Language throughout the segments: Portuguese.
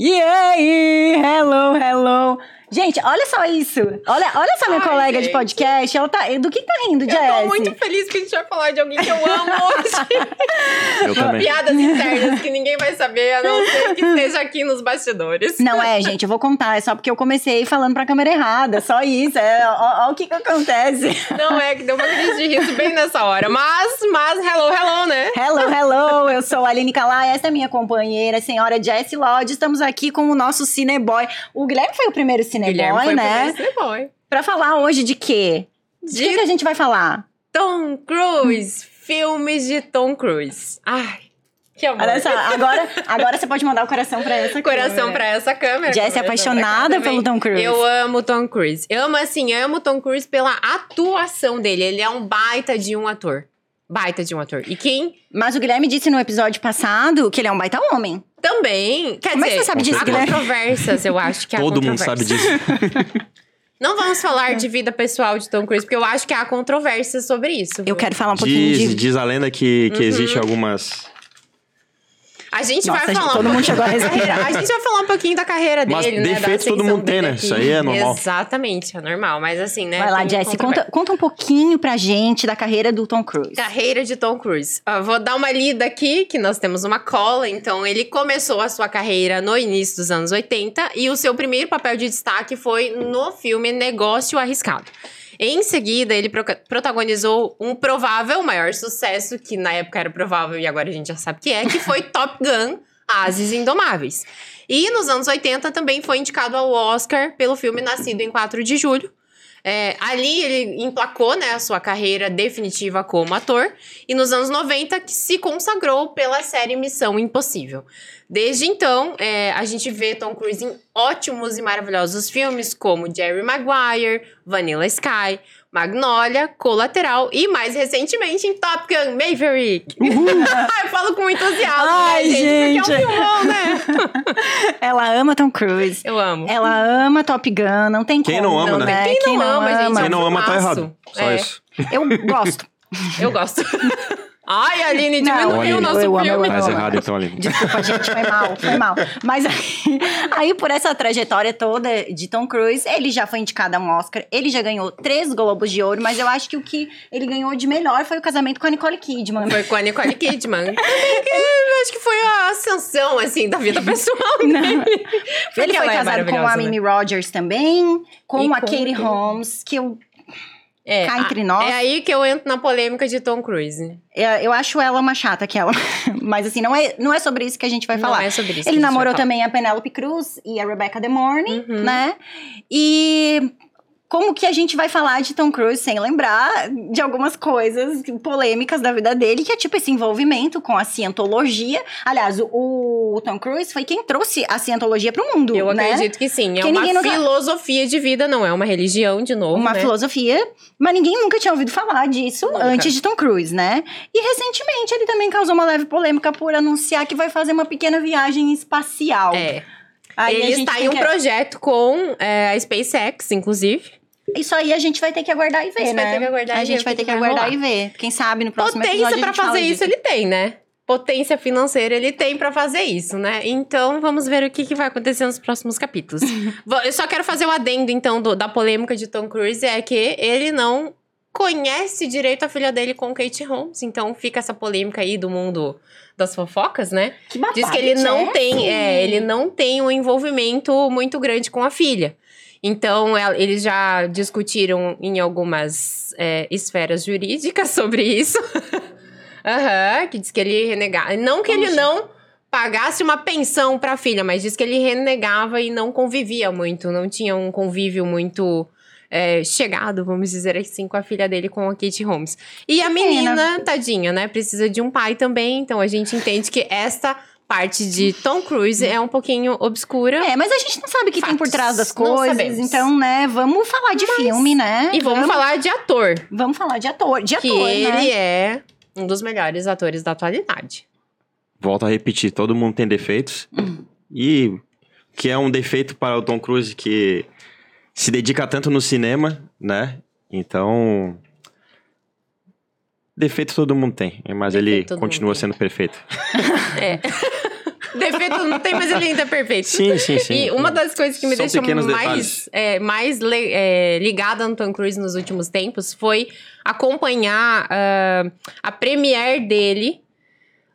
Yay! Hello, hello! Gente, olha só isso. Olha, olha só minha Ai, colega de gente. podcast. Ela tá. Do que tá rindo, Eu Jess? tô muito feliz que a gente vai falar de alguém que eu amo hoje. Eu também. Piadas internas que ninguém vai saber, a não ser que esteja aqui nos bastidores. Não é, gente, eu vou contar. É só porque eu comecei falando pra câmera errada. Só isso. É, ó, ó o que que acontece. Não é que deu uma crise de riso bem nessa hora. Mas, mas, hello, hello, né? Hello, hello! Eu sou a Aline Calai, essa é minha companheira, a senhora Jessie Lodge. Estamos aqui com o nosso Cineboy. O Guilherme foi o primeiro Cineboy, Foi né? Cineboy. Pra falar hoje de quê? De De que, que a gente vai falar? Tom Cruise. Filmes de Tom Cruise. Ai, que amor. Olha só, agora, agora você pode mandar o coração pra essa Coração câmera. pra essa câmera. Jess é apaixonada pelo Tom Cruise. Eu amo Tom Cruise. Eu amo, assim, amo Tom Cruise pela atuação dele. Ele é um baita de um ator. Baita de um ator. E quem Mas o Guilherme disse no episódio passado que ele é um baita homem. também. Quer Como é que dizer, você sabe disso, há Guilherme? controvérsias, eu acho que há Todo mundo sabe disso. Não vamos falar de vida pessoal de Tom Cruise, porque eu acho que há controvérsias sobre isso. Eu quero falar um pouquinho Diz, de. diz a lenda que, Uhum. que existe algumas. A gente Nossa, vai falar todo um mundo pouquinho chegou a da carreira- respirar. A gente vai falar um pouquinho da carreira Mas dele, né? da defeitos todo mundo tem, né? aqui. Isso aí é normal. Exatamente, é normal. Mas assim, né? Vai lá, controvérsia. conta, conta um pouquinho pra gente da carreira do Tom Cruise. Carreira de Tom Cruise. Ah, vou dar uma lida aqui, que nós temos uma cola. Então, ele começou a sua carreira no início dos anos 80 e o seu primeiro papel de destaque foi no filme Negócio Arriscado. Em seguida, ele pro- protagonizou um provável maior sucesso, que na época era provável e agora a gente já sabe que é, que foi Top Gun, Ases Indomáveis. E nos anos 80 também foi indicado ao Oscar pelo filme Nascido em 4 de Julho. É, ali ele emplacou né, a sua carreira definitiva como ator e nos anos 90 que se consagrou pela série Missão Impossível. Desde então, é, a gente vê Tom Cruise em ótimos e maravilhosos filmes como Jerry Maguire, Vanilla Sky, Magnolia, Colateral e mais recentemente em Top Gun Maverick. Eu falo com entusiasmo, Ai, né, gente? Porque é um filmão, né? Ela ama Tom Cruise. Eu amo. Ela ama Top Gun, não tem Quem como. não ama, Não, né? Quem não ama, gente? Quem não ama tá errado. Só É. isso. Eu gosto. Eu gosto. Ai, Aline, Não, diminuiu Aline, o nosso eu amo, eu filme. Mas errado então ali. Desculpa, gente, foi mal, foi mal. Mas aí, aí, por essa trajetória toda de Tom Cruise, ele já foi indicado a um Oscar, ele já ganhou três Globos de Ouro, mas eu acho que o que ele ganhou de melhor foi o casamento com a Nicole Kidman. Foi com a Nicole Kidman. Eu acho que foi a ascensão, assim, da vida pessoal dele. Ele foi é casado com a maravilhosa, né? Mimi Rogers também, com E a com Katie quem? Holmes, que eu, É, cá a- entre nós. É aí que eu entro na polêmica de Tom Cruise. eu, eu acho ela uma chata, aquela. Mas assim, não é, não é sobre isso que a gente vai Não falar. é sobre isso. Ele a namorou falar. também a Penelope Cruz e a Rebecca De Morney, Uhum. né? E como que a gente vai falar de Tom Cruise sem lembrar de algumas coisas polêmicas da vida dele, que é tipo esse envolvimento com a cientologia. Aliás, o, o Tom Cruise foi quem trouxe a cientologia pro mundo, Eu né? acredito que sim. É uma ninguém nunca- filosofia de vida, não é uma religião, de novo, Uma né? filosofia, mas ninguém nunca tinha ouvido falar disso Nunca. antes de Tom Cruise, né? E recentemente ele também causou uma leve polêmica por anunciar que vai fazer uma pequena viagem espacial. É. Aí Ele está em um que- projeto com é, a SpaceX, inclusive. Isso aí a gente vai ter que aguardar e ver, né? vai ter que aguardar A gente vai ter que aguardar e ver. Quem sabe no próximo Potência episódio a pra fazer isso disso. ele tem, né? Potência financeira ele tem pra fazer isso, né? Então vamos ver o que, que vai acontecer nos próximos capítulos. Eu só quero fazer o adendo, então, do- da polêmica de Tom Cruise: é que ele não conhece direito a filha dele com Kate Holmes. Então fica essa polêmica aí do mundo das fofocas, né? Que Diz que ele não Jess. tem, é, ele não tem um envolvimento muito grande com a filha. Então, el- eles já discutiram em algumas é, esferas jurídicas sobre isso. Aham, que diz que ele renegava. Não que ele Poxa. não pagasse uma pensão pra filha, mas diz que ele renegava e não convivia muito, não tinha um convívio muito é, chegado, vamos dizer assim, com a filha dele, com a Kate Holmes. E a menina, tadinha, né, precisa de um pai também, então a gente entende que esta parte de Tom Cruise é um pouquinho obscura. É, mas a gente não sabe o que tem por Fatos. trás das coisas. Então, né, vamos falar de filme, né? E vamos falar de ator, Vamos falar de ator. De que ator, ele né? é um dos melhores atores da atualidade. Volto a repetir, todo mundo tem defeitos. E que é um defeito para o Tom Cruise que se dedica tanto no cinema, né? Então. Defeito todo mundo tem, mas ele Defeito todo continua mundo tem. sendo perfeito. É. Defeito não tem, mas ele ainda é perfeito. Sim, sim, sim. E uma das coisas que me São deixou mais, é, mais é, ligada no Tom Cruise nos últimos tempos foi acompanhar ah, a premiere dele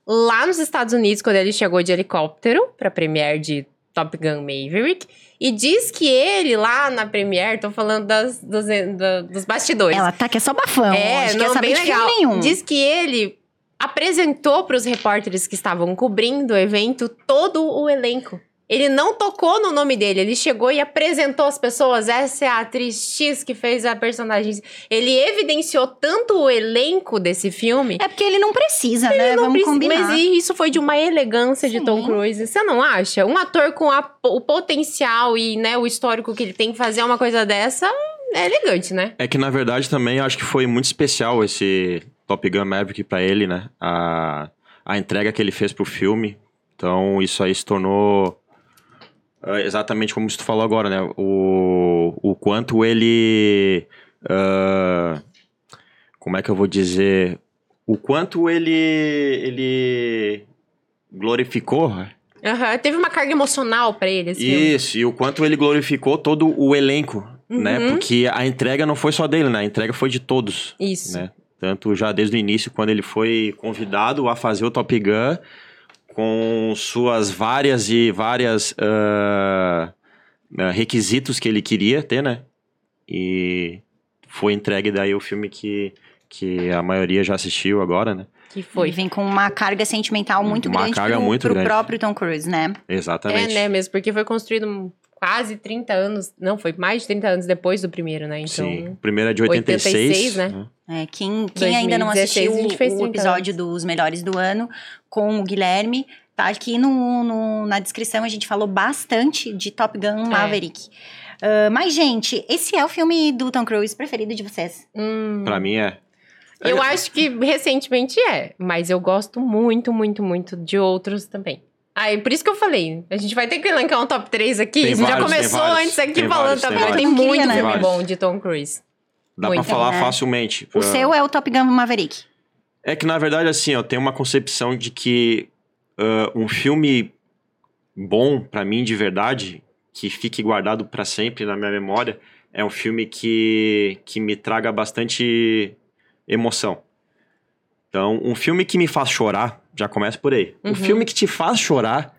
lá nos Estados Unidos, quando ele chegou de helicóptero pra premiere de Top Gun Maverick. E diz que ele lá na premiere, tô falando das, dos, da- dos bastidores. Ela tá que é só bafão. É, acho que não, quer saber bem de legal. nenhum. Diz que ele apresentou para os repórteres que estavam cobrindo o evento todo o elenco. Ele não tocou no nome dele, ele chegou e apresentou as pessoas. Essa é a atriz X que fez a personagem. Ele evidenciou tanto o elenco desse filme. É porque ele não precisa, né? Não Vamos preci- combinar. Mas isso foi de uma elegância de Sim. Tom Cruise. Você não acha? Um ator com a- o potencial e né, o histórico que ele tem fazer uma coisa dessa é elegante, né? É que, na verdade, também acho que foi muito especial esse Top Gun Maverick pra ele, né? A, a entrega que ele fez pro filme. Então, isso aí se tornou exatamente como você falou agora, né? O, o quanto ele... ah, como é que eu vou dizer? O quanto ele... Ele glorificou Aham, Teve uma carga emocional pra ele filme. isso, e o quanto ele glorificou todo o elenco, né? Uhum. Porque a entrega não foi só dele, né? A entrega foi de todos, Isso. né? Tanto já desde o início, quando ele foi convidado a fazer o Top Gun, com suas várias e várias ah, requisitos que ele queria ter, né? E foi entregue daí o filme que, que a maioria já assistiu agora, né? Que foi. vem com uma carga sentimental muito Uma grande carga pro, muito pro grande. próprio Tom Cruise, né? Exatamente. É, né, mesmo, porque foi construído quase 30 anos. Não, foi mais de 30 anos depois do primeiro, né? Então. Sim, o primeiro é de 86, 86, né? É, quem quem ainda não 2016 assistiu o 30 episódio dos melhores do ano com o Guilherme, tá aqui no, no- na descrição. A gente falou bastante de Top Gun Maverick. Ah, mas, gente, esse é o filme do Tom Cruise preferido de vocês? Hum, Pra mim é. eu acho que recentemente é, mas eu gosto muito, muito, muito de outros também. Aí, por isso que eu falei, a gente vai ter que elencar um top 3 aqui. Tem a gente já vários, tem começou vários, antes aqui tem falando vários, também. tem Tem, muito né? filme Tem bom de Tom Cruise. Dá Muito, pra falar né? facilmente. O Ah, seu é o Top Gun Maverick. É que, na verdade, assim, eu tenho uma concepção de que ah, um filme bom, pra mim, de verdade, que fique guardado pra sempre na minha memória, é um filme que, que me traga bastante emoção. Então, um filme que me faz chorar, já começa por aí. Uhum. Um filme que te faz chorar,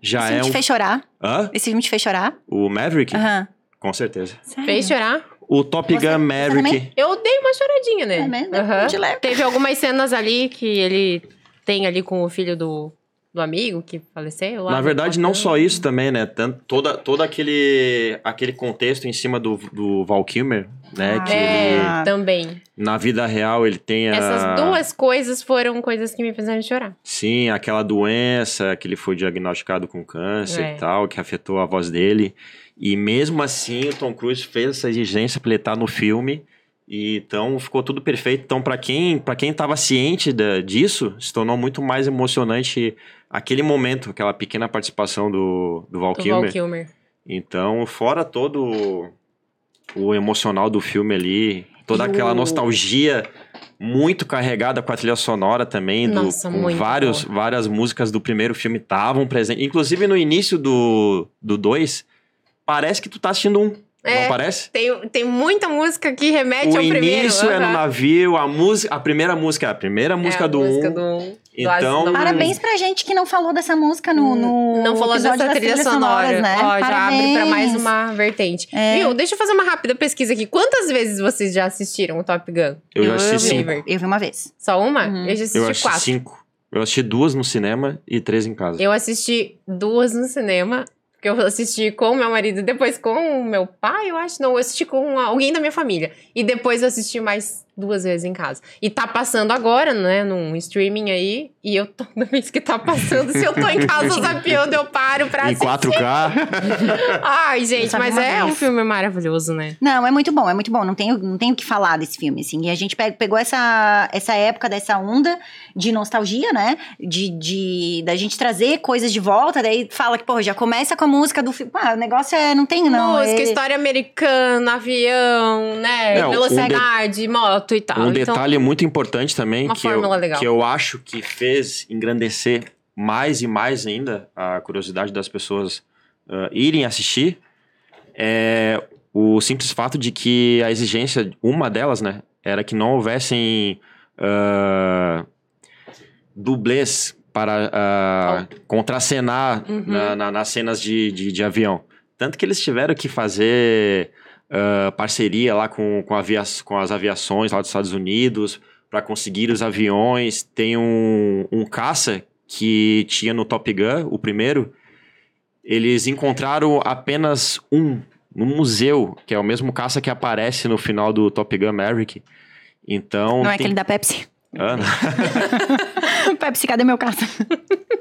já Esse é filme te um... fez chorar? Hã? Esse filme te fez chorar? O Maverick? Aham. Com certeza. Sério? Fez chorar? O Top Você- Gun você Maverick... também? Eu dei uma choradinha nele. É mesmo? Leve. Teve algumas cenas ali que ele tem ali com o filho do, do amigo que faleceu. lá Na verdade, não Japão. só isso também, né? Tanto, toda, todo aquele, aquele contexto em cima do, do Val Kilmer, né? Ah. que É, ele, também. na vida real, ele tem a... Essas duas coisas foram coisas que me fizeram chorar. Sim, aquela doença que ele foi diagnosticado com câncer É. e tal, que afetou a voz dele. E mesmo assim, o Tom Cruise fez essa exigência pra ele estar no filme. E então ficou tudo perfeito. Então, pra quem para quem tava ciente da- disso, se tornou muito mais emocionante aquele momento, aquela pequena participação do, do Val Do Kilmer. Val Kilmer. Então, fora todo o- o emocional do filme ali, toda aquela o- nostalgia muito carregada com a trilha sonora também, do, Nossa, com muito vários, várias músicas do primeiro filme estavam presentes. Inclusive no início do 2, parece que tu tá assistindo um. É, não parece? Tem, tem muita música que remete O ao primeiro. início é no navio, a música, a primeira música é a primeira música É a do música 1. do um, do Então- do Parabéns pra gente que não falou dessa música no, no Não falou dessa das trilha trilhas sonora. sonoras, né? Ó, já abre pra mais uma vertente. É. Viu? Deixa eu fazer uma rápida pesquisa aqui. Quantas vezes vocês já assistiram o Top Gun? Eu já assisti vi. cinco. Maverick. Eu vi uma vez. Só uma? Uhum. Eu já assisti Eu assisti quatro. cinco. Eu assisti duas no cinema e três em casa. Eu assisti duas no cinema. Porque eu assisti com o meu marido, depois com o meu pai, eu acho. Não, eu assisti com alguém da minha família. E depois eu assisti mais duas vezes em casa. E tá passando agora, né, num streaming aí. E eu, toda vez que tá passando, se eu tô em casa zapeando, eu paro pra Em assistir. 4K. Ai, gente, mas é um vez. filme maravilhoso, né? Não, é muito bom, é muito bom. Não tenho, não tenho o que falar desse filme, assim. E a gente pe- pegou essa, essa época dessa onda de nostalgia, né? De, de da gente trazer coisas de volta. Daí fala que, pô, já começa com a música do filme. Ah, o negócio é. Não tem, não. Música, é... história americana, avião, né? É, um velocidade, moto e tal. Um Então, detalhe muito importante também que eu, legal. que eu acho que fez engrandecer mais e mais ainda a curiosidade das pessoas uh, irem assistir é o simples fato de que a exigência, uma delas, né, era que não houvessem uh, dublês para uh, contracenar Uhum. na- na- nas cenas de, de, de avião. Tanto que eles tiveram que fazer uh, parceria lá com, com, avia com as aviações lá dos Estados Unidos para conseguir os aviões. Tem um, um caça que tinha no Top Gun, o primeiro. Eles encontraram apenas um no museu, que é o mesmo caça que aparece no final do Top Gun Maverick. Então, Não é tem- aquele da Pepsi? Ah, não. Pepsi, cadê meu caça?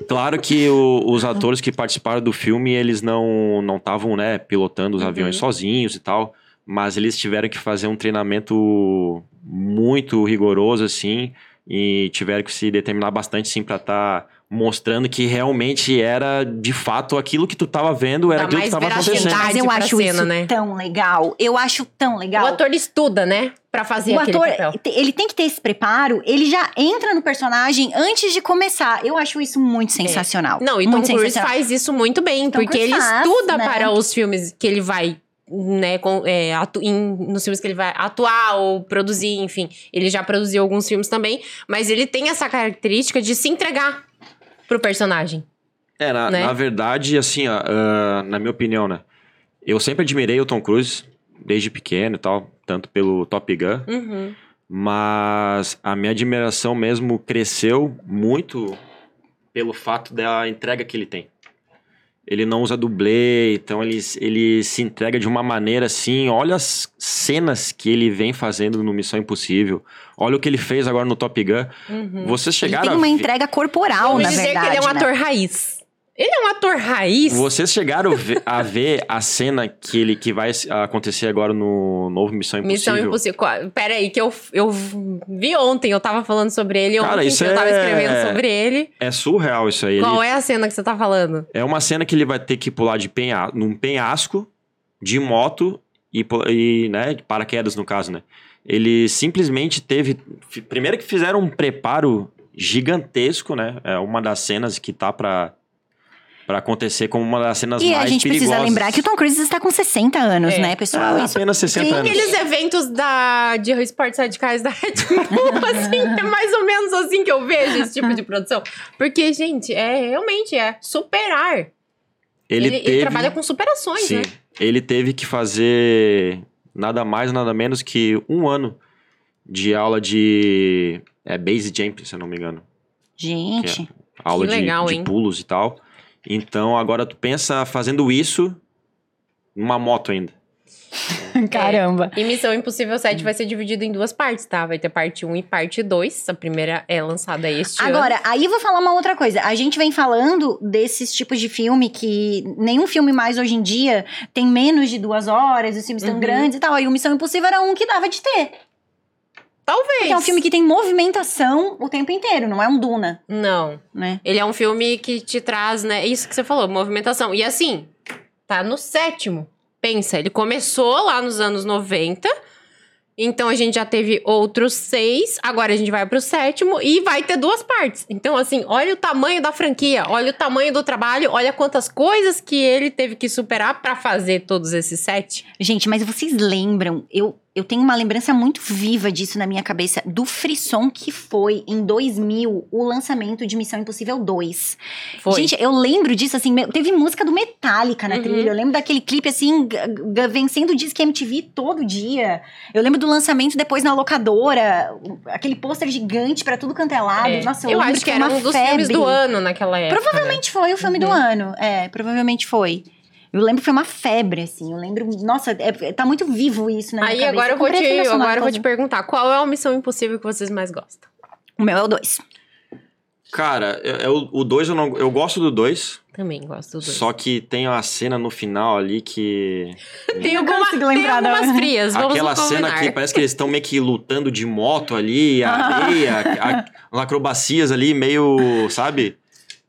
Claro que o- os atores que participaram do filme, eles não não estavam, né, pilotando os Uhum. aviões sozinhos e tal, mas eles tiveram que fazer um treinamento muito rigoroso, assim, e tiveram que se determinar bastante, sim, pra estar mostrando que realmente era, de fato, aquilo que tu tava vendo, era Dá aquilo que tava acontecendo. Mas eu acho cena, isso né? tão legal. Eu acho tão legal. O ator estuda, né? Pra fazer O aquele ator, papel. ele tem que ter esse preparo, ele já entra no personagem antes de começar. Eu acho isso muito sensacional. É. Não, e Tom Cruise faz isso muito bem, Tom porque Cruise ele faz, estuda né? para os filmes que ele vai, né, com, é, atu- em- nos filmes que ele vai atuar ou produzir, enfim. Ele já produziu alguns filmes também, mas ele tem essa característica de se entregar pro personagem. É, na, né? na verdade, assim, ó, ah, na minha opinião, né, eu sempre admirei o Tom Cruise, desde pequeno e tal, tanto pelo Top Gun, Uhum. Mas a minha admiração mesmo cresceu muito pelo fato da entrega que ele tem. Ele não usa dublê, então ele, ele se entrega de uma maneira assim. Olha as cenas que ele vem fazendo no Missão Impossível. Olha o que ele fez agora no Top Gun. Uhum. Vocês Ele chegaram tem a uma ver- entrega corporal, Vamos na dizer verdade. que ele é um né? ator raiz. Ele é um ator raiz. Vocês chegaram a ver a cena que ele que vai acontecer agora no novo Missão Impossível? Missão Impossível. Pera aí, que eu, eu vi ontem, eu tava falando sobre ele Cara, ontem, isso que eu tava é- escrevendo sobre ele. É surreal isso aí. Qual ele, é a cena que você tá falando? É uma cena que ele vai ter que pular de penha num penhasco de moto e, e né, de paraquedas no caso, né? Ele simplesmente teve. Primeiro que fizeram um preparo gigantesco, né? É uma das cenas que tá pra, pra acontecer como uma das cenas E mais a gente perigosas. precisa lembrar que o Tom Cruise está com 60 anos, É. né, pessoal? Ah, Isso apenas 60 Tem anos. aqueles eventos da, de esportes radicais da Red Bull, assim, é mais ou menos assim que eu vejo esse tipo de produção. Porque, gente, é realmente é superar. Ele, Ele, ele teve... trabalha com superações, Sim. né? Ele teve que fazer nada mais, nada menos que um ano de aula de. É base jump, se eu não me engano. Gente, aula Que de- legal, de, hein? pulos e tal. Então agora tu pensa fazendo isso numa moto ainda. caramba. E Missão Impossível 7 vai ser dividido em duas partes, tá? Vai ter parte 1 e parte 2. A primeira é lançada este ano. Agora, aí eu vou falar uma outra coisa. A gente vem falando desses tipos de filme que nenhum filme mais hoje em dia tem menos de duas horas, os filmes tão Uhum. grandes e tal. Aí o Missão Impossível era um que dava de ter. Talvez. Porque é um filme que tem movimentação o tempo inteiro, não é um Duna, Não. né? Ele é um filme que te traz, né? Isso que você falou, movimentação. E assim, tá no sétimo. Pensa, ele começou lá nos anos 90. Então a gente já teve outros seis. Agora a gente vai pro sétimo e vai ter duas partes. Então, assim, olha o tamanho da franquia, olha o tamanho do trabalho, olha quantas coisas que ele teve que superar pra fazer todos esses sete. Gente, mas vocês lembram? Eu, eu tenho uma lembrança muito viva disso na minha cabeça, do frisson que foi em 2000 o lançamento de Missão Impossível 2. Foi. Gente, eu lembro disso, assim, teve música do Metallica na Uhum. trilha. Eu lembro daquele clipe, assim, vencendo o Disque MTV todo dia. Eu lembro do lançamento depois na locadora, aquele pôster gigante pra tudo canto é lado. É. Nossa, eu, eu acho que era um dos febre. filmes do ano naquela época. né? Provavelmente foi o filme do Uhum. ano. É, provavelmente foi. Eu lembro que foi uma febre, assim. Eu lembro. Nossa, é- tá muito vivo isso na minha Aí cabeça. agora eu vou te, agora eu vou te perguntar, qual é a missão impossível que vocês mais gostam? O meu é o 2. Cara, é, é o 2 eu não. Eu gosto do 2, Também gosto dos dois. só que tem uma cena no final ali que. Tem, Eu alguma, consigo tem algumas frias, vamos Aquela cena que parece que eles estão meio que lutando de moto ali, a areia, a- as acrobacias ali, meio, sabe?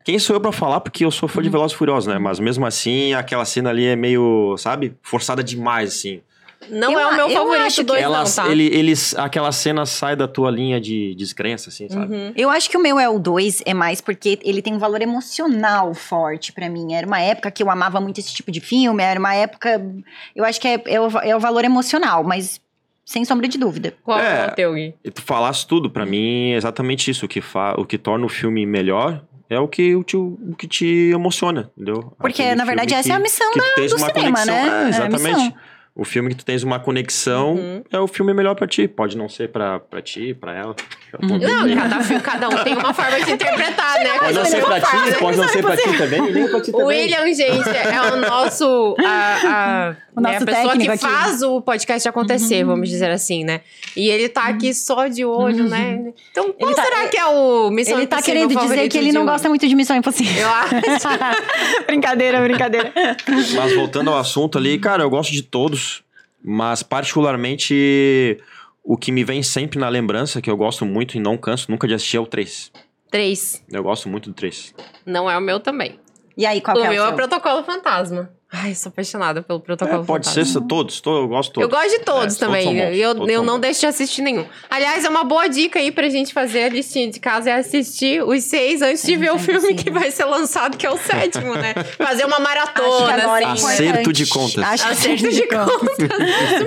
Quem sou eu pra falar? Porque eu sou fã de Velozes e Furiosos, né? Mas mesmo assim, aquela cena ali é meio, sabe? Forçada demais, assim. Não Eu é o meu eu favorito dois, Ela, não, tá? ele, eles, aquela cena sai da tua linha de descrença, assim, sabe? Uhum. Eu acho que o meu é o 2, é mais porque ele tem um valor emocional forte pra mim. Era uma época que eu amava muito esse tipo de filme, era uma época. Eu acho que é, é, o, é o valor emocional, mas sem sombra de dúvida. Qual é, É. o teu, Gui? E tu falasse tudo, pra mim é exatamente isso. O que, fa o que torna o filme melhor é o que, o te, o que te emociona, entendeu? Porque, Aquele na verdade, essa é a missão tens do cinema, conexão. né? É, É exatamente. missão. O filme que tu tens uma conexão Uhum. é o filme melhor pra ti. Pode não ser pra, pra ti, pra ela. Uhum. Não, cada, fi- cada um tem uma forma de interpretar, né? Pode não ser pra ti, pode não ser pra ti também, nem pra ti O também. William, gente, é o nosso. A, a, O né, nosso a pessoa que aqui. faz o podcast acontecer, vamos dizer assim, né? E ele tá aqui só de olho, né? Então, qual tá- será que é o Missão ele tá querendo dizer que ele não hoje? gosta muito de Missão Impossível. Eu acho. brincadeira, brincadeira. Mas voltando ao assunto ali, cara, eu gosto de todos, mas particularmente o que me vem sempre na lembrança, que eu gosto muito e não canso nunca de assistir, é o 3. Três. Eu gosto muito do 3. Não é o meu também. E aí, qual o que é o meu é seu? o Protocolo Fantasma. Ai, sou apaixonada pelo Protocolo É, pode Fantasma. ser todos, to- eu gosto de Eu todos. gosto de todos É, também. todos bons, eu todos eu não bons. deixo de assistir nenhum. Aliás, é uma boa dica aí pra gente fazer a listinha de casa é assistir os seis antes de ver o sim, filme que vai ser lançado, que é o sétimo, né? Fazer uma Acho que maratona, agora é assim. importante. Acerto de contas. Acho que Acerto de contas.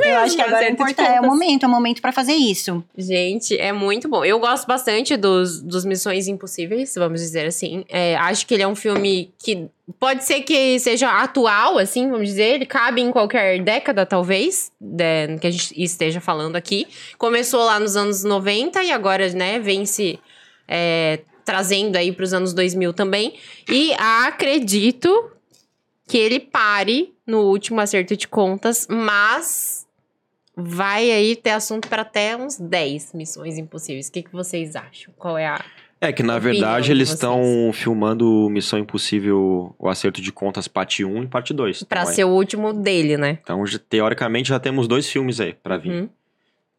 Eu acho que agora é acerto de importante. É o momento, é o momento pra fazer isso. Gente, é muito bom. Eu gosto bastante dos, dos Missões Impossíveis, vamos dizer assim. É, acho que ele é um filme que pode ser que seja atual, assim, vamos dizer. Ele cabe em qualquer década, talvez, né, que a gente esteja falando aqui. Começou lá nos anos 90 e agora, né, vem se é, trazendo aí para os anos 2000 também. E acredito que ele pare no último acerto de contas, mas vai aí ter assunto para até uns 10 missões impossíveis. O que, que vocês acham? Qual é a. É que na verdade de eles estão filmando Missão Impossível, o acerto de contas parte 1 e parte 2. Pra então, é- ser o último dele, né? então teoricamente já temos dois filmes aí pra vir. Uhum.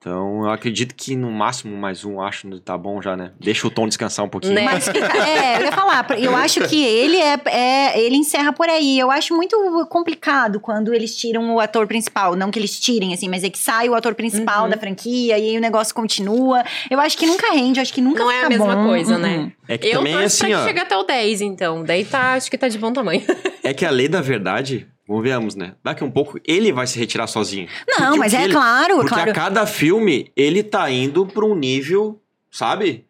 Então eu acredito que no máximo mais um, acho que tá bom já, né? Deixa o Tom descansar um pouquinho. Né? Mas fica, é, eu ia falar, eu acho que ele é, é- ele encerra por aí. Eu acho muito complicado quando eles tiram o ator principal. Não que eles tirem, assim, mas é que sai o ator principal Uhum. da franquia e aí o negócio continua. Eu acho que nunca rende, eu acho que nunca Não é a mesma bom. coisa, Uhum. né? É que Eu também torço assim, pra que ó. chegue até o 10, então. Daí tá, acho que tá de bom tamanho. É que a lei da verdade, convenhamos, né? Daqui um pouco ele vai se retirar sozinho. Não, Porque mas é ele- claro, Porque claro. a cada filme ele tá indo pra um nível, sabe?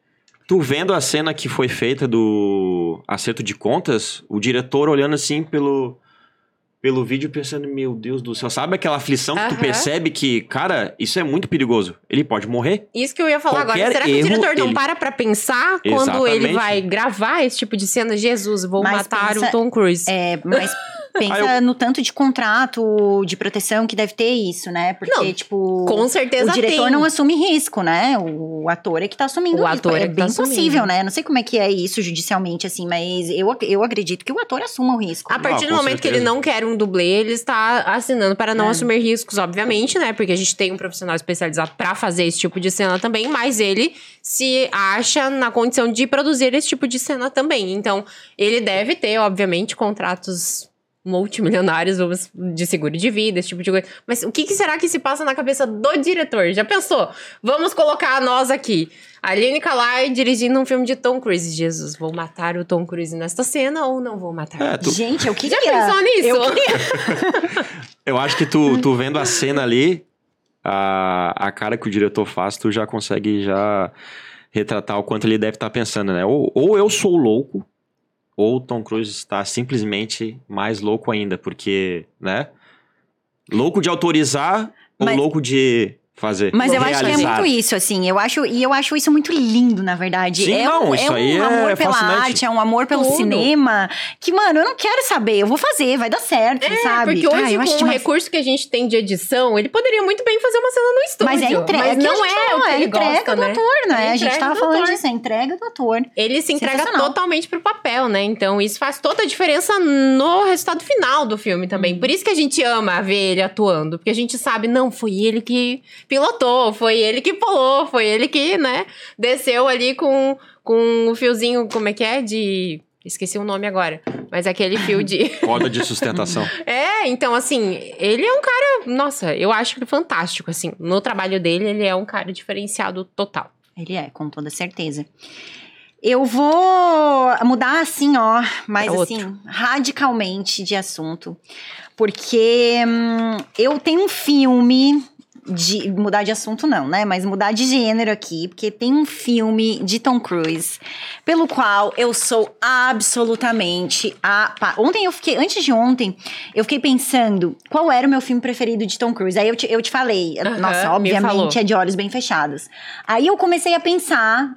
Tu vendo a cena que foi feita do acerto de contas, o diretor olhando assim pelo pelo vídeo pensando, meu Deus do céu, sabe aquela aflição que tu Aham. percebe que, cara, isso é muito perigoso. Ele pode morrer. Isso que eu ia falar agora. Qualquer Será que o diretor não ele- para pra pensar quando ele Exatamente. vai gravar esse tipo de cena? Jesus, vou Mas matar pensa- o Tom Cruise. É, mas pensa eu- no tanto de contrato de proteção que deve ter isso, né? Porque, Não, tipo. Com certeza o diretor tem. não assume risco, né? O ator é que tá assumindo O risco. ator é é que bem tá possível, né? Não sei como é que é isso judicialmente, assim, mas eu, eu acredito que o ator assuma o risco. A partir Ah, do momento que ele certeza. não quer um dublê, ele está assinando para não É. assumir riscos, obviamente, né? Porque a gente tem um profissional especializado para fazer esse tipo de cena também, mas ele se acha na condição de produzir esse tipo de cena também. Então, ele deve ter, obviamente, contratos multimilionários vamos- de seguro de vida, esse tipo de coisa. Mas o que, que será que se passa na cabeça do diretor? Já pensou? Vamos colocar nós aqui. Aline Kalai dirigindo um filme de Tom Cruise. Jesus, vou matar o Tom Cruise nesta cena ou não vou matar? É, tu, Gente, eu queria. Já pensou nisso? Eu queria. eu acho que tu, tu vendo a cena ali, a, a cara que o diretor faz, tu já consegue já retratar o quanto ele deve estar pensando, né? Ou, ou eu sou louco, ou Tom Cruise está simplesmente mais louco ainda, porque, né? Louco de autorizar ou Mas- louco de fazer? Mas eu acho que é realizar? muito isso, assim. Eu acho, e eu acho isso muito lindo, na verdade. Sim, é não, um, isso é um aí é amor pela fascinante. arte, é um amor pelo Tudo. cinema. Que, mano, eu não quero saber. Eu vou fazer, vai dar certo, É, sabe? porque Ah, hoje, com o recurso que a gente tem de edição, ele poderia muito bem fazer uma cena no estúdio. Mas é entrega. Mas não é falou, o que é ele entrega gosta, do né? ator, né? É a gente tava do falando disso, é entrega do ator. Ele se entrega totalmente pro papel, né? Então isso faz toda a diferença no resultado final do filme Uhum. também. Por isso que a gente ama ver ele atuando, porque a gente sabe, não, foi ele que pilotou, foi ele que pulou, foi ele que, né, desceu ali com, com o fiozinho, como é que é? De Esqueci o nome agora. Mas aquele fio de. Roda de sustentação. É, então, assim, ele é um cara. Nossa, eu acho ele fantástico, assim. No trabalho dele, ele é um cara diferenciado total. Ele é, com toda certeza. Eu vou mudar assim, ó, mas É assim, radicalmente de assunto. Porque hum, eu tenho um filme de. Mudar de assunto, não, né? Mas mudar de gênero aqui, porque tem um filme de Tom Cruise, pelo qual eu sou absolutamente a. Ontem eu fiquei. Antes de ontem, eu fiquei pensando qual era o meu filme preferido de Tom Cruise. Aí eu te, eu te falei, Aham, nossa, me falou. obviamente é de olhos bem fechados. Aí eu comecei a pensar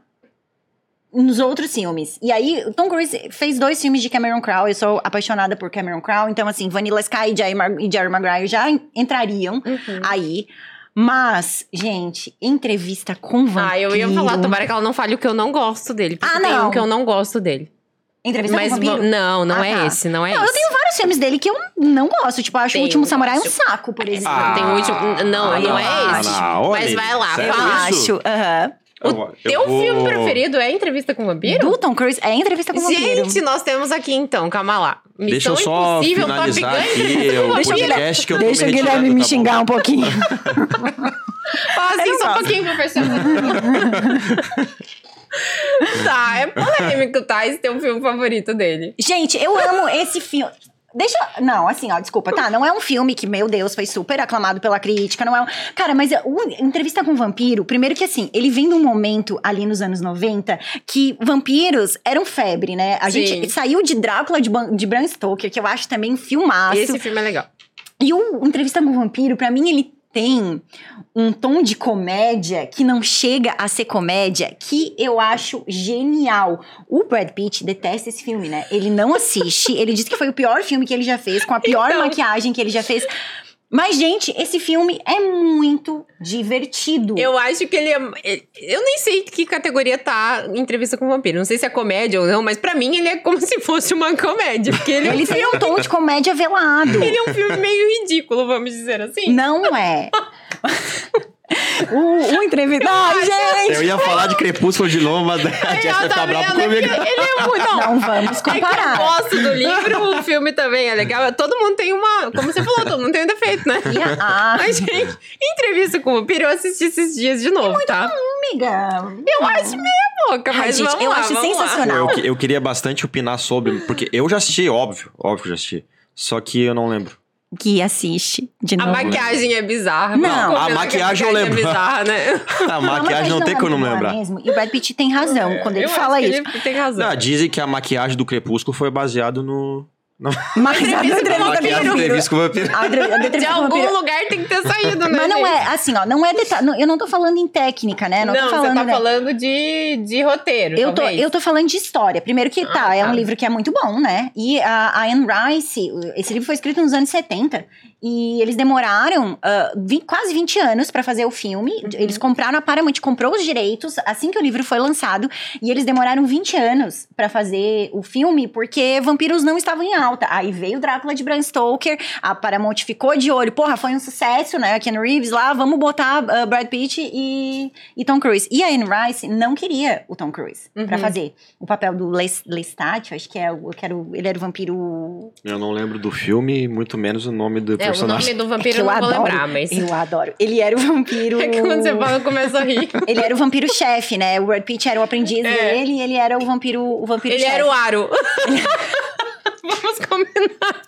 nos outros filmes. E aí, o Tom Cruise fez dois filmes de Cameron Crowe. Eu sou apaixonada por Cameron Crowe. Então, assim, Vanilla Sky e Jerry, Mag- Jerry Maguire já en- entrariam Uhum. aí. Mas, gente, entrevista com vampiro. Ah, eu ia falar, tomara que ela não fale o que eu não gosto dele. Porque Ah, tem não. um que eu não gosto dele. Entrevista Mas com vampiro? va- não, não Ah, é tá. esse, não é Não, esse. eu tenho vários filmes dele que eu não gosto. Tipo, eu acho Tem o Último um Samurai um saco, por exemplo. Ah, tem o último- não, Ah, não é esse. não, Mas olha, vai lá, eu fala. acho. aham. O Eu- eu teu vou- filme preferido é Entrevista com o Vampiro? Do Tom Cruise é entrevista com vampiro. Gente, nós temos aqui então, calma lá. Deixa eu Missão só Impossível, finalizar aqui o Deixa o podcast que eu Deixa o me Guilherme me tá xingar um pouquinho. Fala assim, Eu só um pouquinho, professor. tá, é polêmico, tá? Esse teu filme favorito dele. Gente, eu amo esse filme. Deixa. Não, assim, ó, desculpa, tá? Não é um filme que, meu Deus, foi super aclamado pela crítica, não é um. Cara, mas o Entrevista com o Vampiro, primeiro que assim, ele vem de um momento ali nos anos 90 que vampiros eram febre, né? A Sim. gente saiu de Drácula de, de Bram Stoker, que eu acho também um filmaço. Esse filme é legal. E o Entrevista com o Vampiro, pra mim, ele tem um tom de comédia que não chega a ser comédia, que eu acho genial. O Brad Pitt detesta esse filme, né? Ele não assiste, ele diz que foi o pior filme que ele já fez, com a pior Então. maquiagem que ele já fez. Mas, gente, esse filme é muito divertido. Eu acho que ele é. ele- Eu nem sei que categoria tá Entrevista com o Vampiro. Não sei se é comédia ou não, mas pra mim ele é como se fosse uma comédia. Porque ele, é um Ele tem um tom de comédia velado. Ele é um filme meio ridículo, vamos dizer assim. Não é. o, o entrevista. Ai, gente! Eu ia falar de Crepúsculo de novo, mas a Jéssica tá tá brava? É comigo. Ele é muito. Não, Não vamos É que eu comparar. gosto do livro, o filme também é legal. Todo mundo tem uma. Como você falou, todo mundo tem um defeito, né? E a- ah, Mas, gente, entrevista com o Vampiro eu assisti esses dias de novo, tá? amiga. Eu acho meia boca, Ai, mas gente, vamos eu lá, acho vamos sensacional. Eu, eu queria bastante opinar sobre, porque eu já assisti, óbvio, óbvio que eu já assisti. Só que eu não lembro. Gui assiste de A novo. maquiagem é bizarra. Não. combinar A que maquiagem eu é lembro. bizarra, né? A maquiagem não tem como não lembrar. Mesmo. E o Brad Pitt tem razão quando ele fala que isso. Ele tem razão. Não, dizem que a maquiagem do Crepúsculo foi baseado no... Na Mas a Entrevista com o do vampiro. Entrevista com o Vampiro. A entre- a De entrevista o algum vampiro. lugar tem que ter saído, né? Mas não gente? é, assim, ó, não é detalhe. não- Eu não tô falando em técnica, né? Não, Não, tô você falando. tá né? falando de, de roteiro, Eu tô, eu tô falando de história. Primeiro que tá, Ah, é tá. um livro que é muito bom, né? E a, a Anne Rice, esse livro foi escrito nos anos 70. E eles demoraram ah, vi- quase 20 anos pra fazer o filme. Uhum. Eles compraram, a Paramount comprou os direitos assim que o livro foi lançado. E eles demoraram 20 anos pra fazer o filme, porque vampiros não estavam em alta. Aí veio o Drácula de Bram Stoker, a Paramount ficou de olho. Porra, foi um sucesso, né? Ken Reeves lá, vamos botar ah, Brad Pitt e, e Tom Cruise. E a Anne Rice não queria o Tom Cruise pra Uhum. fazer o papel do Les- Lestat, acho que é o, que era o- ele era o vampiro Eu não lembro do filme, muito menos o nome do É, o personagem. nome do É vampiro que eu eu não vou adoro. lembrar, mas... Eu adoro. Ele era o vampiro. É que quando você fala, eu começo a rir. Ele era o vampiro chefe, né? O Brad Pitt era o aprendiz É. dele e ele era o vampiro, o vampiro Ele chefe. era o aro. Vamos combinar.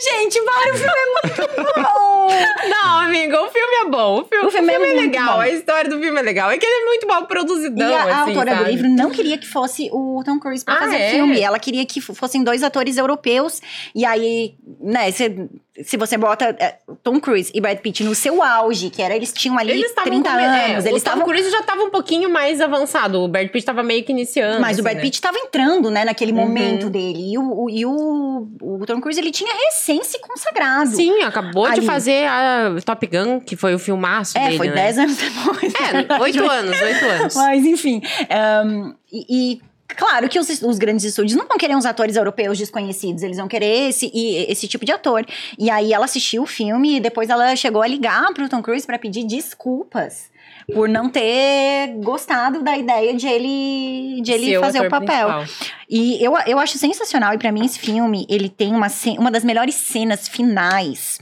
Gente, Mário, o filme é muito bom. Não, amigo, o filme é bom. O filme, O filme é muito legal. bom. A história do filme é legal. É que ele é muito mal E produzidão, a, a assim, autora do sabe? livro não queria que fosse o Tom Cruise pra Ah, fazer é? o filme. Ela queria que fossem dois atores europeus. E aí, né, se, se você bota é, Tom Cruise e Brad Pitt no seu auge, que era eles tinham ali Eles estavam 30 come- anos, é, eles o Tom estavam Cruise já tava um pouquinho mais avançado. O Brad Pitt tava meio que iniciando. Mas o assim, Brad né? Pitt estava entrando, né, naquele Uhum. momento dele. E, o, o- e o, o Tom Cruise, ele tinha recém se consagrado. Sim, acabou de Ali. fazer a Top Gun, que foi o filmaço É, dele, foi né? 10 anos depois. É, oito anos, oito anos. Mas, enfim. ahn, e, e claro que os, os grandes estúdios não vão querer uns atores europeus desconhecidos, eles vão querer esse, e- esse tipo de ator. E aí ela assistiu o filme e depois ela chegou a ligar pro Tom Cruise pra pedir desculpas. por não ter gostado da ideia de ele, de ele fazer o papel. principal. E eu, eu acho sensacional, e pra mim esse filme, ele tem uma, uma das melhores cenas finais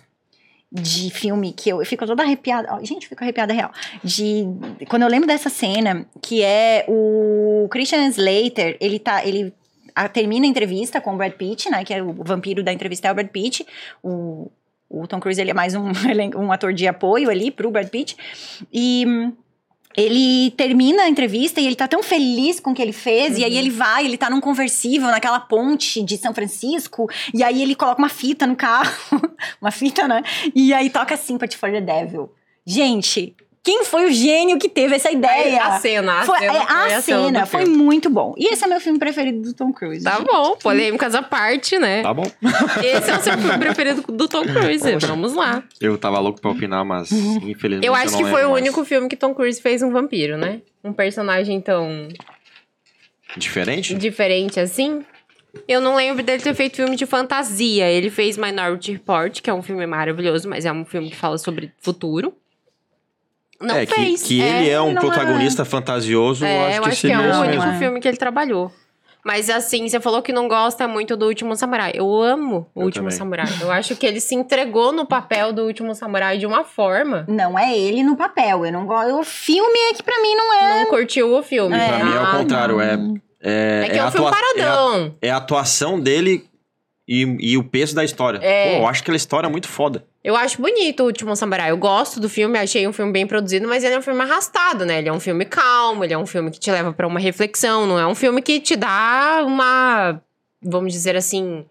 de filme que eu, eu fico toda arrepiada. Ó, gente, eu fico arrepiada real. De quando eu lembro dessa cena, que é o Christian Slater, ele tá, ele a- termina a entrevista com o Brad Pitt, né, que é o vampiro da entrevista é o Brad Pitt. O, o Tom Cruise ele é mais um, um ator de apoio ali pro Brad Pitt. E ele termina a entrevista e ele tá tão feliz com o que ele fez, e aí ele vai, ele tá num conversível naquela ponte de São Francisco, e aí ele coloca uma fita no carro, uma fita, né? E aí toca Sympathy for the Devil. Gente, quem foi o gênio que teve essa ideia? A cena, a foi, cena. é, a cena foi filme. muito bom. E esse é meu filme preferido do Tom Cruise. Tá gente. bom, polêmicas à parte, né? Tá bom. Esse é o seu filme preferido do Tom Cruise. Vamos lá. Eu tava louco pra opinar, mas infelizmente. Eu acho não que foi o mais. único filme que Tom Cruise fez um vampiro, né? Um personagem tão Diferente? diferente assim. Eu não lembro dele ter feito filme de fantasia. Ele fez Minority Report, que é um filme maravilhoso, mas é um filme que fala sobre futuro. Não é, que- fez. Que, ele é um não é. protagonista fantasioso, eu É, acho eu que acho que é o único mesmo. É. filme que ele trabalhou. Mas assim, você falou que não gosta muito do Último Samurai. Eu amo o Eu Último também. Samurai. Eu acho que ele se entregou no papel do Último Samurai de uma forma. Não é ele no papel. Eu não gosto. O filme é que pra mim não é. Não curtiu o filme. É. Pra mim é Ah, o contrário, é. É, É que é, um filme atua- é a- paradão. é a atuação dele e, e o peso da história. É. Pô, eu acho aquela história muito foda. Eu acho bonito o Último Samurai. Eu gosto do filme, achei um filme bem produzido, mas ele é um filme arrastado, né? Ele é um filme calmo, ele é um filme que te leva pra uma reflexão, não é um filme que te dá uma, vamos dizer assim,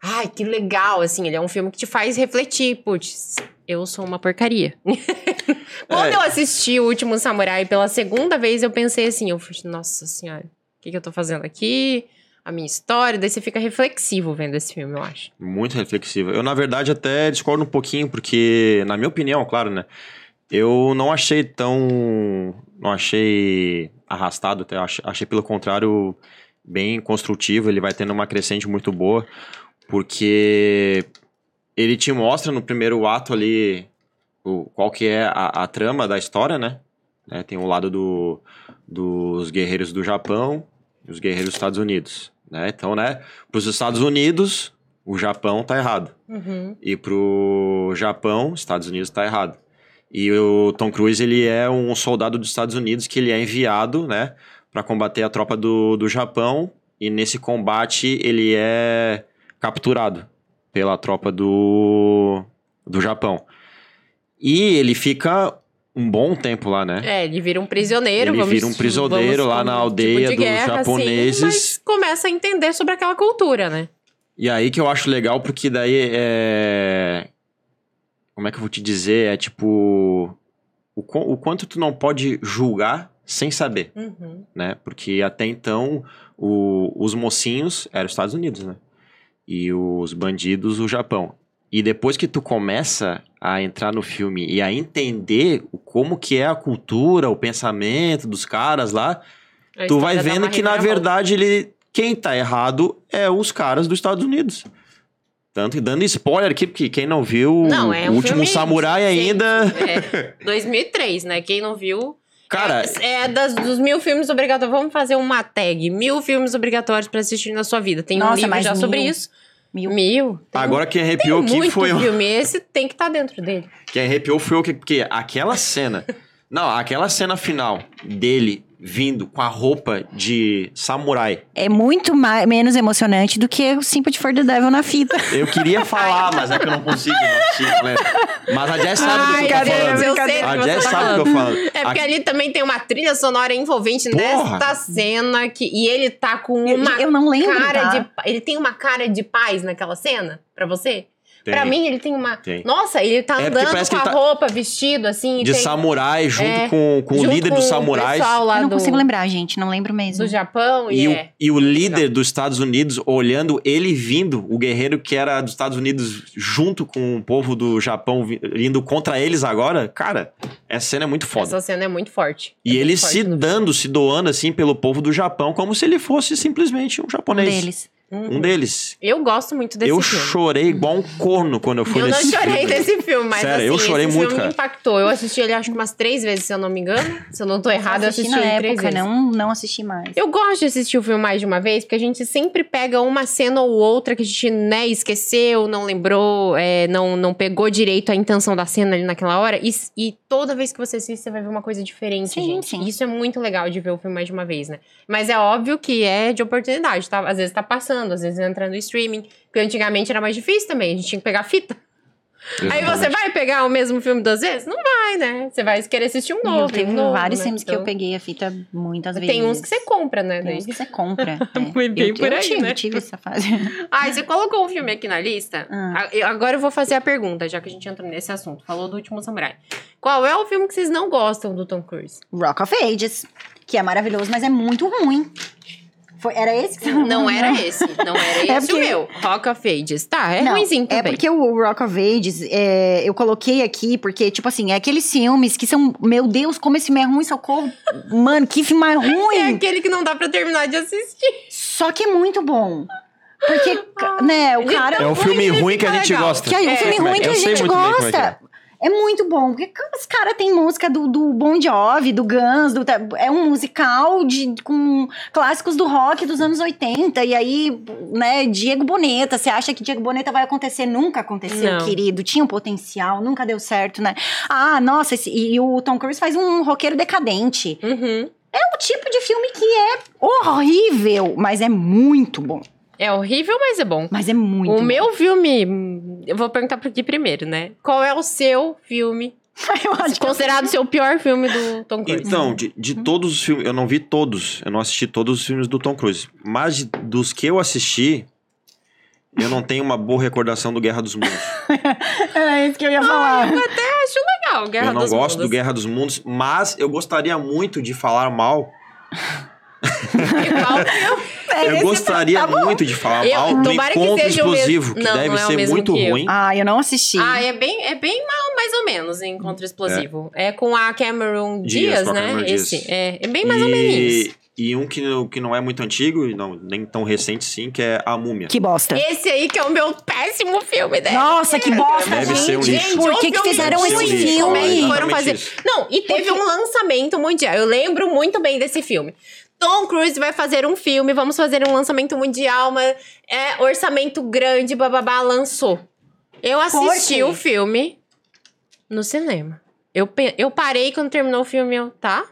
ai, que legal, assim, ele é um filme que te faz refletir, putz, eu sou uma porcaria. Quando É. eu assisti o Último Samurai pela segunda vez, eu pensei assim, eu falei, nossa senhora, o que, que eu tô fazendo aqui? A minha história, daí você fica reflexivo vendo esse filme, eu acho. Muito reflexiva. Eu, na verdade, até discordo um pouquinho, porque, na minha opinião, claro, né? Eu não achei tão. Não achei arrastado, até achei, achei pelo contrário bem construtivo. Ele vai tendo uma crescente muito boa, porque ele te mostra no primeiro ato ali o, qual que é a, a trama da história, né? Né, Tem o lado do, dos guerreiros do Japão e os guerreiros dos Estados Unidos. Né? Então, né? Para os Estados Unidos, o Japão tá errado. Uhum. E pro Japão, Estados Unidos tá errado. E o Tom Cruise, ele é um soldado dos Estados Unidos que ele é enviado, né, para combater a tropa do, do Japão. E nesse combate ele é capturado pela tropa do, do Japão. E ele fica um bom tempo lá, né? É, ele vira um prisioneiro. Ele vamos- vira um prisioneiro vamos lá na um aldeia de dos guerra, assim, japoneses. mas começa a entender sobre aquela cultura, né? E aí que eu acho legal, porque daí é. Como é que eu vou te dizer? É tipo. O, qu- o quanto tu não pode julgar sem saber, Uhum. né? Porque até então o- os mocinhos eram os Estados Unidos, né? E os bandidos o Japão. E depois que tu começa a entrar no filme e a entender o- como que é a cultura, o pensamento dos caras lá, A tu vai vendo que, na verdade, ele, quem tá errado é os caras dos Estados Unidos. Tanto que dando spoiler aqui, porque quem não viu Não, é o um último filme, samurai gente, ainda. É, 2003, né? Quem não viu. Cara, É, é das, dos mil filmes obrigatórios. Vamos fazer uma tag. Mil filmes obrigatórios pra assistir na sua vida. Tem um Nossa, livro mas já sobre mil. isso. Mil. Mil. Tem, agora quem tem arrepiou aqui muito foi o. filme. Esse tem que estar dentro dele. Quem arrepiou foi o que. Porque aquela cena. Não, aquela cena final dele vindo com a roupa de samurai. É muito mais, menos emocionante do que o Sympathy for the Devil na fita. Eu queria falar, mas é que eu não consigo. não né? Mas a Jess sabe do que eu tô falando. eu sei do que A você Jess tá sabe do que eu falando. É porque ali também tem uma trilha sonora envolvente Porra! nesta cena que e ele tá com uma eu não lembro. cara tá? de ele tem uma cara de paz naquela cena pra você? Pra mim ele tem uma Tem. Nossa, ele tá É andando com a tá- roupa, vestido assim, De tem- samurai junto É, com, com o junto líder com dos o samurais. lá Eu não do, consigo lembrar, gente. Não lembro mesmo. do Japão e, E, o, é. e o líder dos Estados Unidos olhando ele vindo, o guerreiro que era dos Estados Unidos junto com o povo do Japão indo contra eles agora, cara, essa cena é muito foda. Essa cena é muito forte. E É ele forte se dando, se doando assim pelo povo do Japão, como se ele fosse simplesmente um Um japonês. Deles. Um deles. Eu gosto muito desse eu filme. chorei igual um corno quando eu fui Eu não nesse chorei filme. desse filme, mas Sério, assim, eu chorei esse muito, filme cara. me impactou. Eu assisti ele acho que umas três vezes, se eu não me engano. Se eu não tô errado, eu assisti, na ele três época, vezes. não, não assisti mais. Eu gosto de assistir o filme mais de uma vez, porque a gente sempre pega uma cena ou outra que a gente, né, esqueceu, não lembrou, é, não, não pegou direito a intenção da cena ali naquela hora. E, e toda vez que você assiste, você vai ver uma coisa diferente, Sim, gente. sim. Isso é muito legal de ver o filme mais de uma vez, né? Mas é óbvio que é de oportunidade, tá? Às vezes tá passando, às vezes entra no streaming. Porque antigamente era mais difícil também, a gente tinha que pegar fita. Aí você Exatamente. vai pegar o mesmo filme duas vezes? Não vai, né? Você vai querer assistir um novo. Teve um vários né? filmes que Então, eu peguei a fita muitas vezes. Tem uns que você compra, né? Tem uns que você compra. é. Foi bem eu, por eu aí, tive, né? tive essa fase. Ai, você colocou um filme aqui na lista? Ah. A- eu- Agora eu vou fazer a pergunta, já que a gente entrou nesse assunto. Falou do Último Samurai. Qual é o filme que vocês não gostam do Tom Cruise? Rock of Ages, que é maravilhoso, mas é muito ruim. Foi, era esse que você Não era esse. Não era esse É o porque- meu. Rock of Ages. Tá, é Não, ruimzinho É também. porque o Rock of Ages, é, eu coloquei aqui, porque, tipo assim, é aqueles filmes que são, meu Deus, como esse filme é ruim, socorro. Mano, que filme mais É ruim. aquele que não dá pra terminar de assistir. Só que é muito bom. Porque, ca- né, o cara. É o filme ruim, que a gente legal. gosta. Que É, um filme é ruim que- a gente é gosta. É muito bom, porque os caras têm música do, do Bon Jovi, do Guns, do, é um musical de, com clássicos do rock dos anos 80, e aí, né, Diego Boneta, você acha que Diego Boneta vai acontecer? Nunca aconteceu, Não. querido, tinha um potencial, nunca deu certo, né? Ah, nossa, esse- e o Tom Cruise faz um roqueiro decadente. Uhum. É o tipo de filme que é horrível, mas é muito bom. É horrível, mas é bom. Mas é muito o bom. meu filme. hum, Eu vou perguntar por aqui primeiro, né? Qual é o seu filme Eu acho que considerado o seu pior filme do Tom Cruise? Então, de, de todos os filmes, eu não vi todos, eu não assisti todos os filmes do Tom Cruise, mas de- dos que eu assisti, eu não tenho uma boa recordação do Guerra dos Mundos. é isso que eu ia falar. Eu até acho legal, Guerra eu não dos gosto Mundos. do Guerra dos Mundos, mas eu gostaria muito de falar mal. Filme? É, eu esse gostaria tá muito de falar Eu- mal do Encontro seja o mesmo- Explosivo, que Não, deve não é o ser mesmo muito eu. ruim. Ah, eu não assisti. Ah, é bem, é bem mal, mais ou menos, Encontro Explosivo. É, com a Cameron Dias, Dias, né? Cameron Dias. Esse. É, é bem mais ou menos. e, e um que, não- que não é muito antigo, e não, nem tão recente sim, que é A Múmia. Que bosta. Esse aí que é o meu péssimo filme, né? Nossa, que bosta, Deve gente. ser um lixo. Por o que, que fizeram esse um lixo, filme? olha, Foram fazer. isso. Não, e teve um lançamento mundial. Eu lembro muito bem desse filme. Tom Cruise vai fazer um filme, vamos fazer um lançamento mundial, mas é orçamento grande, bababá, lançou. Eu assisti o filme no cinema. Eu, eu parei quando terminou o filme, eu, tá?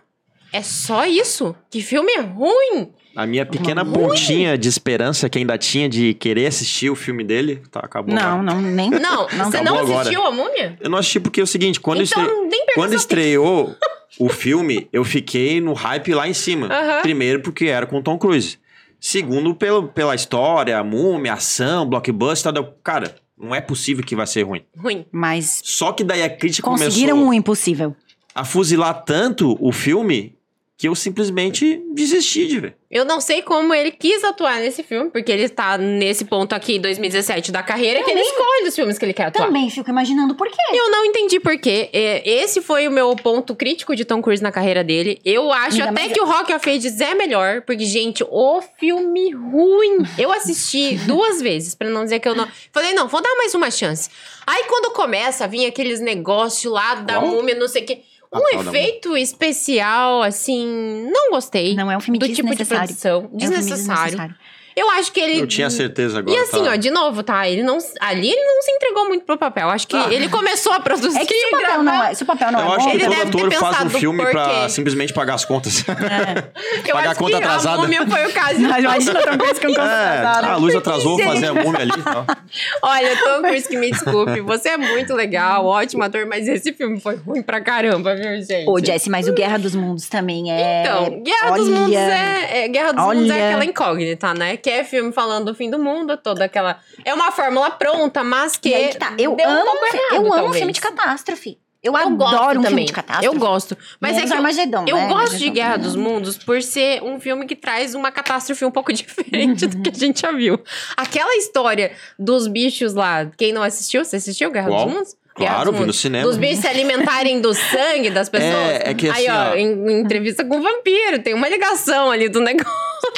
É só isso? Que filme é ruim? A minha pequena pontinha de esperança que ainda tinha de querer assistir o filme dele, tá, acabou. Não, agora. não, nem. Não, você não acabou agora. assistiu a múmia? Eu não assisti porque é o seguinte, quando, Então, estre- quando estreou o filme, eu fiquei no hype lá em cima. Primeiro porque era com Tom Cruise. Segundo, pelo, pela história, a múmia, ação, blockbuster, cara, não é possível que vai ser ruim. Ruim. Mas Só que daí a crítica conseguiram começou o impossível. a fuzilar tanto o filme que eu simplesmente desisti de ver. Eu não sei como ele quis atuar nesse filme, porque ele tá nesse ponto aqui, 2017, da carreira, que ele escolhe os filmes que ele quer atuar. Também fico imaginando por quê. Eu não entendi por quê. É, Esse foi o meu ponto crítico de Tom Cruise na carreira dele. Eu acho Ainda até mais- que o Rock of Ages é melhor, porque, gente, o filme ruim. Eu assisti duas vezes, pra não dizer que eu não. Falei, não, vou dar mais uma chance. Aí quando começa a vir aqueles negócios lá da Qual? múmia, não sei o quê. Um tá, da efeito especial, assim, não gostei. Não é um filme do tipo de desnecessário. produção. É um filme Desnecessário. Eu acho que ele. Eu tinha certeza agora. E assim, tá? ó, de novo, tá? Ele não. Ali ele não se entregou muito pro papel. Acho que Ah. ele começou a produzir. É que se o papel não é, se o papel não Eu é acho bom, que ele todo ator faz um filme por pra simplesmente pagar as contas. Eu pagar a conta que atrasada. A múmia foi o caso. Mas imagina é, conta a luz atrasou, fazer a múmia ali e tal. Olha, Tom Cruise, que me desculpe. Você é muito legal, ótimo ator, mas esse filme foi ruim pra caramba, viu, gente? Ô, Jesse, mas o Guerra dos Mundos também é. Então, Guerra dos Olha, Mundos é, é- Guerra dos Mundos é Olha. aquela incógnita, né? Que é filme falando do fim do mundo, toda aquela. É uma fórmula pronta, mas que. E aí que tá. Eu deu um amo, pouco fi- errado, eu amo filme de catástrofe. Eu, Eu adoro gosto um também. filme de catástrofe. Eu gosto. Mas Menos é que eu, Armagedon, eu né? gosto de Armagedon Guerra também. dos Mundos por ser um filme que traz uma catástrofe um pouco diferente do que a gente já viu. Aquela história dos bichos lá, quem não assistiu? Você assistiu Guerra Qual? dos Mundos? Guerra Claro, vi no cinema. Dos bichos se alimentarem do sangue das pessoas. É, é que Aí, assim, ó, ó. em, em entrevista com o vampiro, tem uma ligação ali do negócio.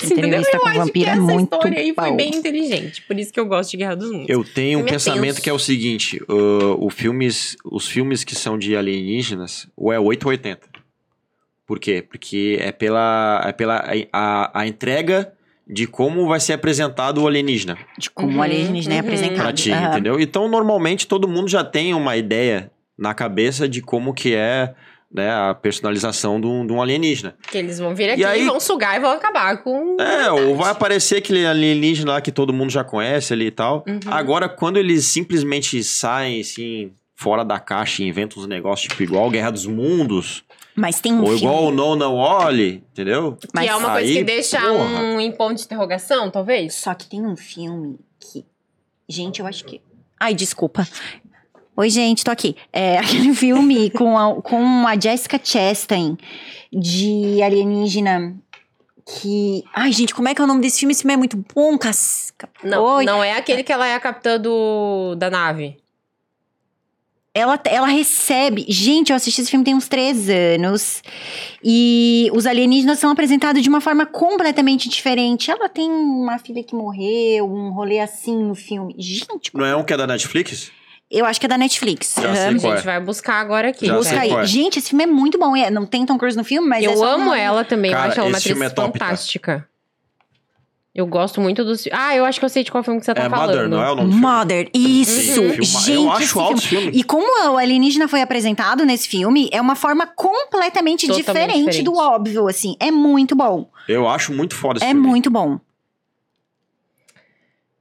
Entrevista eu com acho Vampiro que é essa história aí foi bem inteligente. Por isso que eu gosto de Guerra dos Mundos. Eu tenho um Filme é pensamento que é o seguinte: uh, o filmes, os filmes que são de alienígenas, ou é 8 ou 80. Por quê? Porque é pela, é pela a, a entrega de como vai ser apresentado o alienígena De como Uhum, o alienígena é uhum. apresentado. pra ti, Aham. entendeu? Então, normalmente, todo mundo já tem uma ideia na cabeça de como que é né, a personalização de um, de um alienígena. Que eles vão vir aqui, E aí- vão sugar e vão acabar com. É, ou vai aparecer aquele alienígena lá que todo mundo já conhece ali e tal. Uhum. Agora, quando eles simplesmente saem, assim, fora da caixa e inventam uns negócios, tipo, igual Guerra dos Mundos, Mas tem um ou filme. igual o No No Wally, entendeu? Que Mas é uma coisa aí, que deixa porra. um em ponto de interrogação, talvez? Só que tem um filme que. Gente, eu acho que. Ai, desculpa. Oi, gente, tô aqui. É aquele filme com a, com a Jessica Chastain de alienígena. Que. Ai, gente, como é que é o nome desse filme? Esse filme é muito bom, cas... Não, Oi. não é aquele que ela é a capitã do, da nave. Ela, ela recebe. Gente, eu assisti esse filme tem uns três anos. E os alienígenas são apresentados de uma forma completamente diferente. Ela tem uma filha que morreu, um rolê assim no filme. Gente, Não é um que é da Netflix? Eu acho que é da Netflix. Já sei A qual gente é. vai buscar agora aqui. Já? Busca sei aí. qual é. Gente, esse filme é muito bom. É, não tem Tom Cruise no filme, mas é eu só amo uma- ela também, eu Cara, acho ela uma esse atriz filme é top, tá? fantástica. Eu gosto muito dos. Ah, eu acho que eu sei de qual filme que você tá é falando. Mother, não é o nome do filme? Mother, isso! Gente, eu acho alto filme- filme. E como o alienígena foi apresentado nesse filme, é uma forma completamente diferente, diferente. do óbvio, assim. É muito bom. Eu acho muito foda esse É filme. muito bom.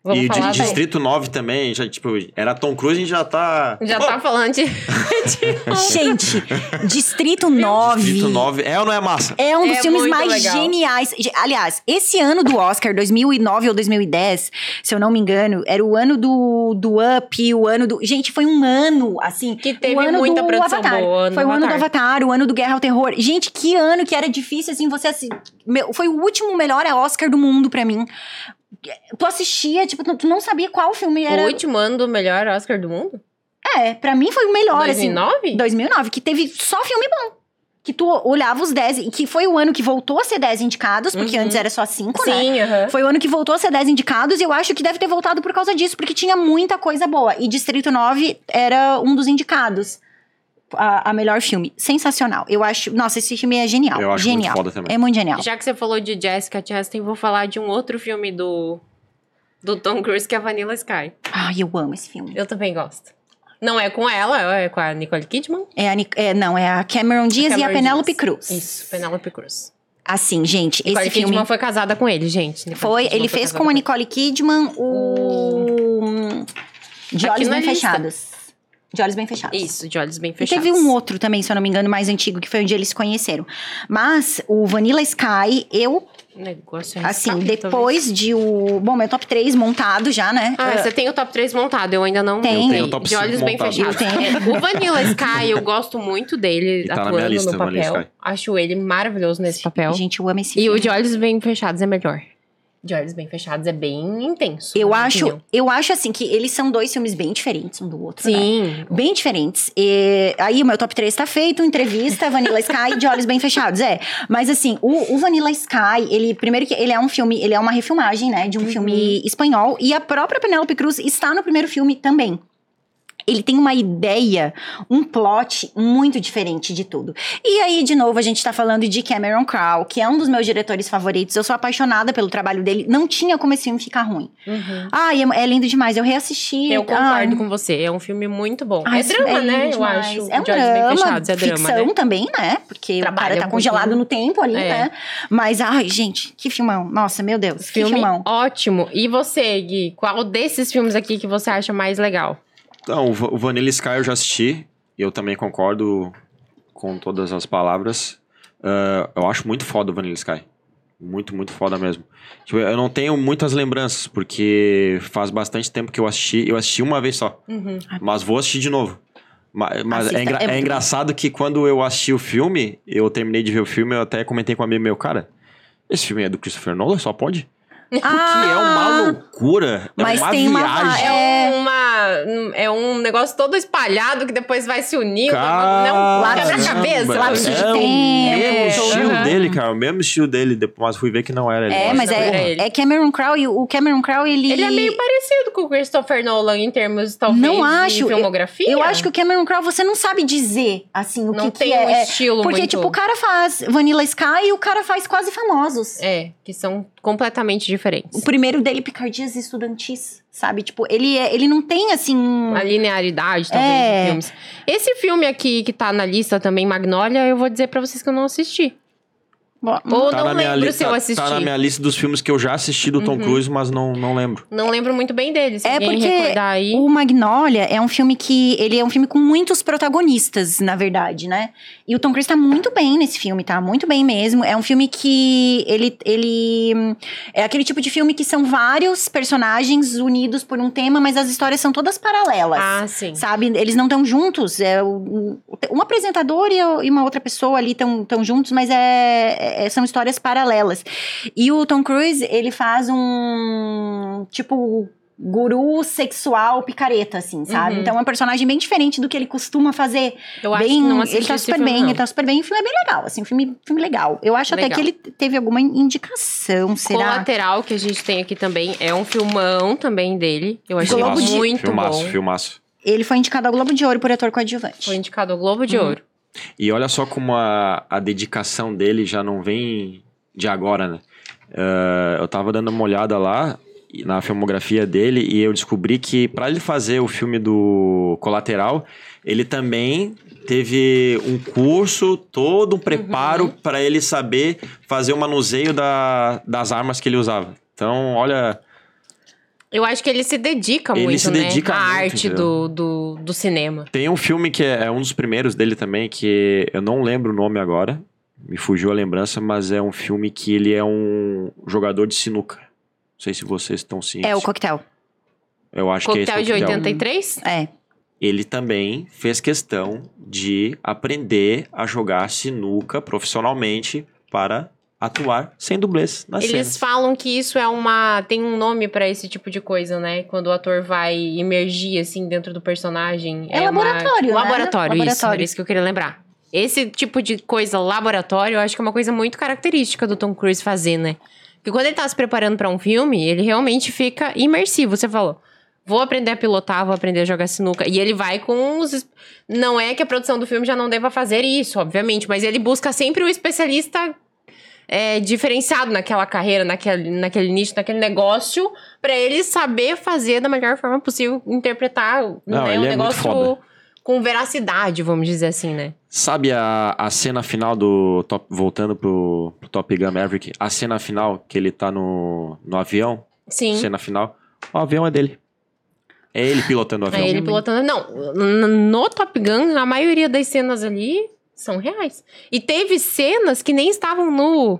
Vamos e de falar. Distrito 9 também, já, tipo, era Tom Cruise, a gente já tá... Já tá falando de. de- Gente, Distrito 9. Distrito 9, é ou não é massa? É um dos É filmes mais legal. geniais. Ge- Aliás, esse ano do Oscar, 2009 ou 2010, se eu não me engano, era o ano do, do Up, o ano do. Gente, foi um ano, assim. Que teve o ano muita do produção Avatar. boa. ano Foi o ano do Avatar. O ano do Guerra ao Terror. Gente, que ano que era difícil, assim, você assi... Meu, foi o último melhor Oscar do mundo pra mim. Tu assistia, tipo, tu tu não sabia qual filme era. O último ano do melhor Oscar do mundo? É, pra mim foi o melhor, assim. 2009? 2009, que teve só filme bom. Que tu olhava os 10, e que foi o ano que voltou a ser 10 indicados, porque Uhum. antes era só 5, né? Sim, aham. Foi o ano que voltou a ser 10 indicados, e eu acho que deve ter voltado por causa disso, porque tinha muita coisa boa. E Distrito 9 era um dos indicados. A, a melhor filme. Sensacional. Eu acho. Nossa, esse filme é genial. Eu acho muito genial. foda também. É muito genial. Já que você falou de Jessica Chastain, vou falar de um outro filme do, do Tom Cruise, que é Vanilla Sky. Ai, eu amo esse filme. Eu também gosto. Não é com ela, é com a Nicole Kidman. É a, Nic- é, não, é a Cameron Diaz e a Cameron Penélope Diaz. Cruz. Isso, Penélope Cruz. Assim, gente, Nicole esse filme. Kidman foi casada com ele, gente. Nicole Foi, Kidman ele fez casada com a. Nicole Kidman o. De Aqui olhos bem lista. fechados. De olhos bem fechados. Isso, de olhos bem E fechados. teve um outro também, se eu não me engano, mais antigo, que foi onde eles se conheceram. Mas o Vanilla Sky, eu, Negócio assim, depois de o. Bom, meu top 3 montado já, né? Ah, Ah, você tem o top 3 montado, eu ainda não Tem. Tenho o top De olhos bem fechados. O Vanilla Sky, eu gosto muito dele E tá na atuando minha lista, no papel. Sky. Acho ele maravilhoso nesse papel. Gente, eu amo esse E filme. o de olhos bem fechados é melhor. De olhos bem fechados é bem intenso. Eu minha acho, opinião. eu acho assim que eles são dois filmes bem diferentes um do outro. né? Sim. Bem diferentes. E aí, o meu top 3 tá feito, entrevista, Vanilla Sky de olhos bem fechados. É. Mas assim, o, o Vanilla Sky, ele, primeiro que ele é um filme, ele é uma refilmagem, né? De um Uhum. filme espanhol. E a própria Penélope Cruz está no primeiro filme também. Ele tem uma ideia, um plot muito diferente de tudo. E aí, de novo, a gente tá falando de Cameron Crowe, que é um dos meus diretores favoritos. Eu sou apaixonada pelo trabalho dele. Não tinha como esse filme ficar ruim. Uhum. Ai, é, é lindo demais. Eu reassisti. Eu concordo ai, com você. É um filme muito bom. Ai, é drama, é né? lindo Eu demais. acho. É um drama, fechados. É drama, ficção né? também, né? Porque Trabalha o cara tá congelado no tempo ali, É. né? Mas, ai, gente, que filmão. Nossa, meu Deus, que Filme filmão. ótimo. E você, Gui? Qual desses filmes aqui que você acha mais legal? Então, o Va- o Vanilla Sky eu já assisti, e eu também concordo com todas as palavras. Ah, eu acho muito foda o Vanilla Sky. Muito, muito foda mesmo. Tipo, eu não tenho muitas lembranças, porque faz bastante tempo que eu assisti. Eu assisti uma vez só, Uhum. mas vou assistir de novo. Ma- Mas, Assista, é, engra- é é engraçado que quando eu assisti o filme, eu terminei de ver o filme, eu até comentei com um amigo meu, cara, esse filme é do Christopher Nolan? Só pode? Que é uma loucura. É Ah, Mas uma tem uma viagem. É. É, uma, é um negócio todo espalhado que depois vai se unir. Caramba, não, quebra a cabeça. lapso de é o tempo. mesmo estilo Aham. dele ele, cara. O mesmo estilo dele. Depois fui ver que não era ele. É, mas não é, é Cameron Crowe e o Cameron Crowe, ele... Ele é meio parecido com o Christopher Nolan em termos, talvez, Não de acho. filmografia. Eu acho que o Cameron Crowe, você não sabe dizer, assim, o não que, tem que é. um é. estilo Porque, muito... tipo, o cara faz Vanilla Sky e o cara faz Quase Famosos. É, que são completamente diferentes. O primeiro dele, Picardias Estudantis, sabe? Tipo, ele, é, ele não tem, assim... A linearidade, talvez, É. de filmes. Esse filme aqui, que tá na lista também, Magnolia, eu vou dizer pra vocês que eu não assisti. Ou Tá não na minha lembro li- se eu tá- assisti. Tá na minha lista dos filmes que eu já assisti do Tom Uhum. Cruise, mas não, não lembro. Não lembro muito bem dele. Se É porque aí. O Magnolia é um filme que. Ele é um filme com muitos protagonistas, na verdade, né? E o Tom Cruise tá muito bem nesse filme, tá? Muito bem mesmo. É um filme que. Ele. ele é aquele tipo de filme que são vários personagens unidos por um tema, mas as histórias são todas paralelas. Ah, sim. Sabe? Eles não estão juntos. É o- um apresentador e e uma outra pessoa ali estão juntos, mas é, é- são histórias paralelas. E o Tom Cruise, ele faz um. Tipo. Guru sexual picareta, assim, sabe? Uhum. Então é um personagem bem diferente do que ele costuma fazer. Eu acho bem, que não ele tá super filme, bem, não. ele tá super bem. O filme é bem legal, assim, um filme, filme legal. Eu acho até Legal. que ele teve alguma indicação, será? Colateral, que a gente tem aqui também, é um filmão também dele. Eu achei Globo de- muito filmaço, bom. filmaço. Ele foi indicado ao Globo de Ouro por ator coadjuvante. Foi indicado ao Globo de Uhum. Ouro. E olha só como a, a dedicação dele já não vem de agora, né? Eh, eu tava dando uma olhada lá na filmografia dele e eu descobri que para ele fazer o filme do Colateral, ele também teve um curso, todo um preparo para ele saber fazer o manuseio da, das armas que ele usava. Então, olha, Eu acho que ele se dedica Ele muito, se né? dedica à muito, arte do, do, do cinema. Tem um filme que é, é um dos primeiros dele também, que eu não lembro o nome agora, me fugiu a lembrança, mas é um filme que ele é um jogador de sinuca. Não sei se vocês estão cientes. É o coquetel. Eu acho que é esse Coquetel de Coquetel. 83? É. Ele também fez questão de aprender a jogar sinuca profissionalmente para atuar sem dublês nas Eles cenas. falam que isso é uma. Tem um nome pra esse tipo de coisa, né? Quando o ator vai emergir, assim, dentro do personagem. É uma- laboratório, né? Laboratório, isso. Laboratório. Era isso que eu queria lembrar. Esse tipo de coisa, laboratório, eu acho que é uma coisa muito característica do Tom Cruise fazer, né? Porque quando ele tá se preparando pra um filme, ele realmente fica imersivo. Você falou. Vou aprender a pilotar, vou aprender a jogar sinuca. E ele vai com os. Não é que a produção do filme já não deva fazer isso, obviamente, mas ele busca sempre o especialista é, diferenciado naquela carreira, naquele, naquele nicho, naquele negócio, pra ele saber fazer da melhor forma possível, interpretar Não, né, um é negócio com veracidade, vamos dizer assim, né? Sabe a, a cena final do. Top, voltando pro, pro Top Gun Maverick, a cena final que ele tá no, no avião, Sim. cena final, o avião é dele. É ele pilotando o avião. Aí ele pilotando. Não, no Top Gun, a maioria das cenas ali são reais. E teve cenas que nem estavam no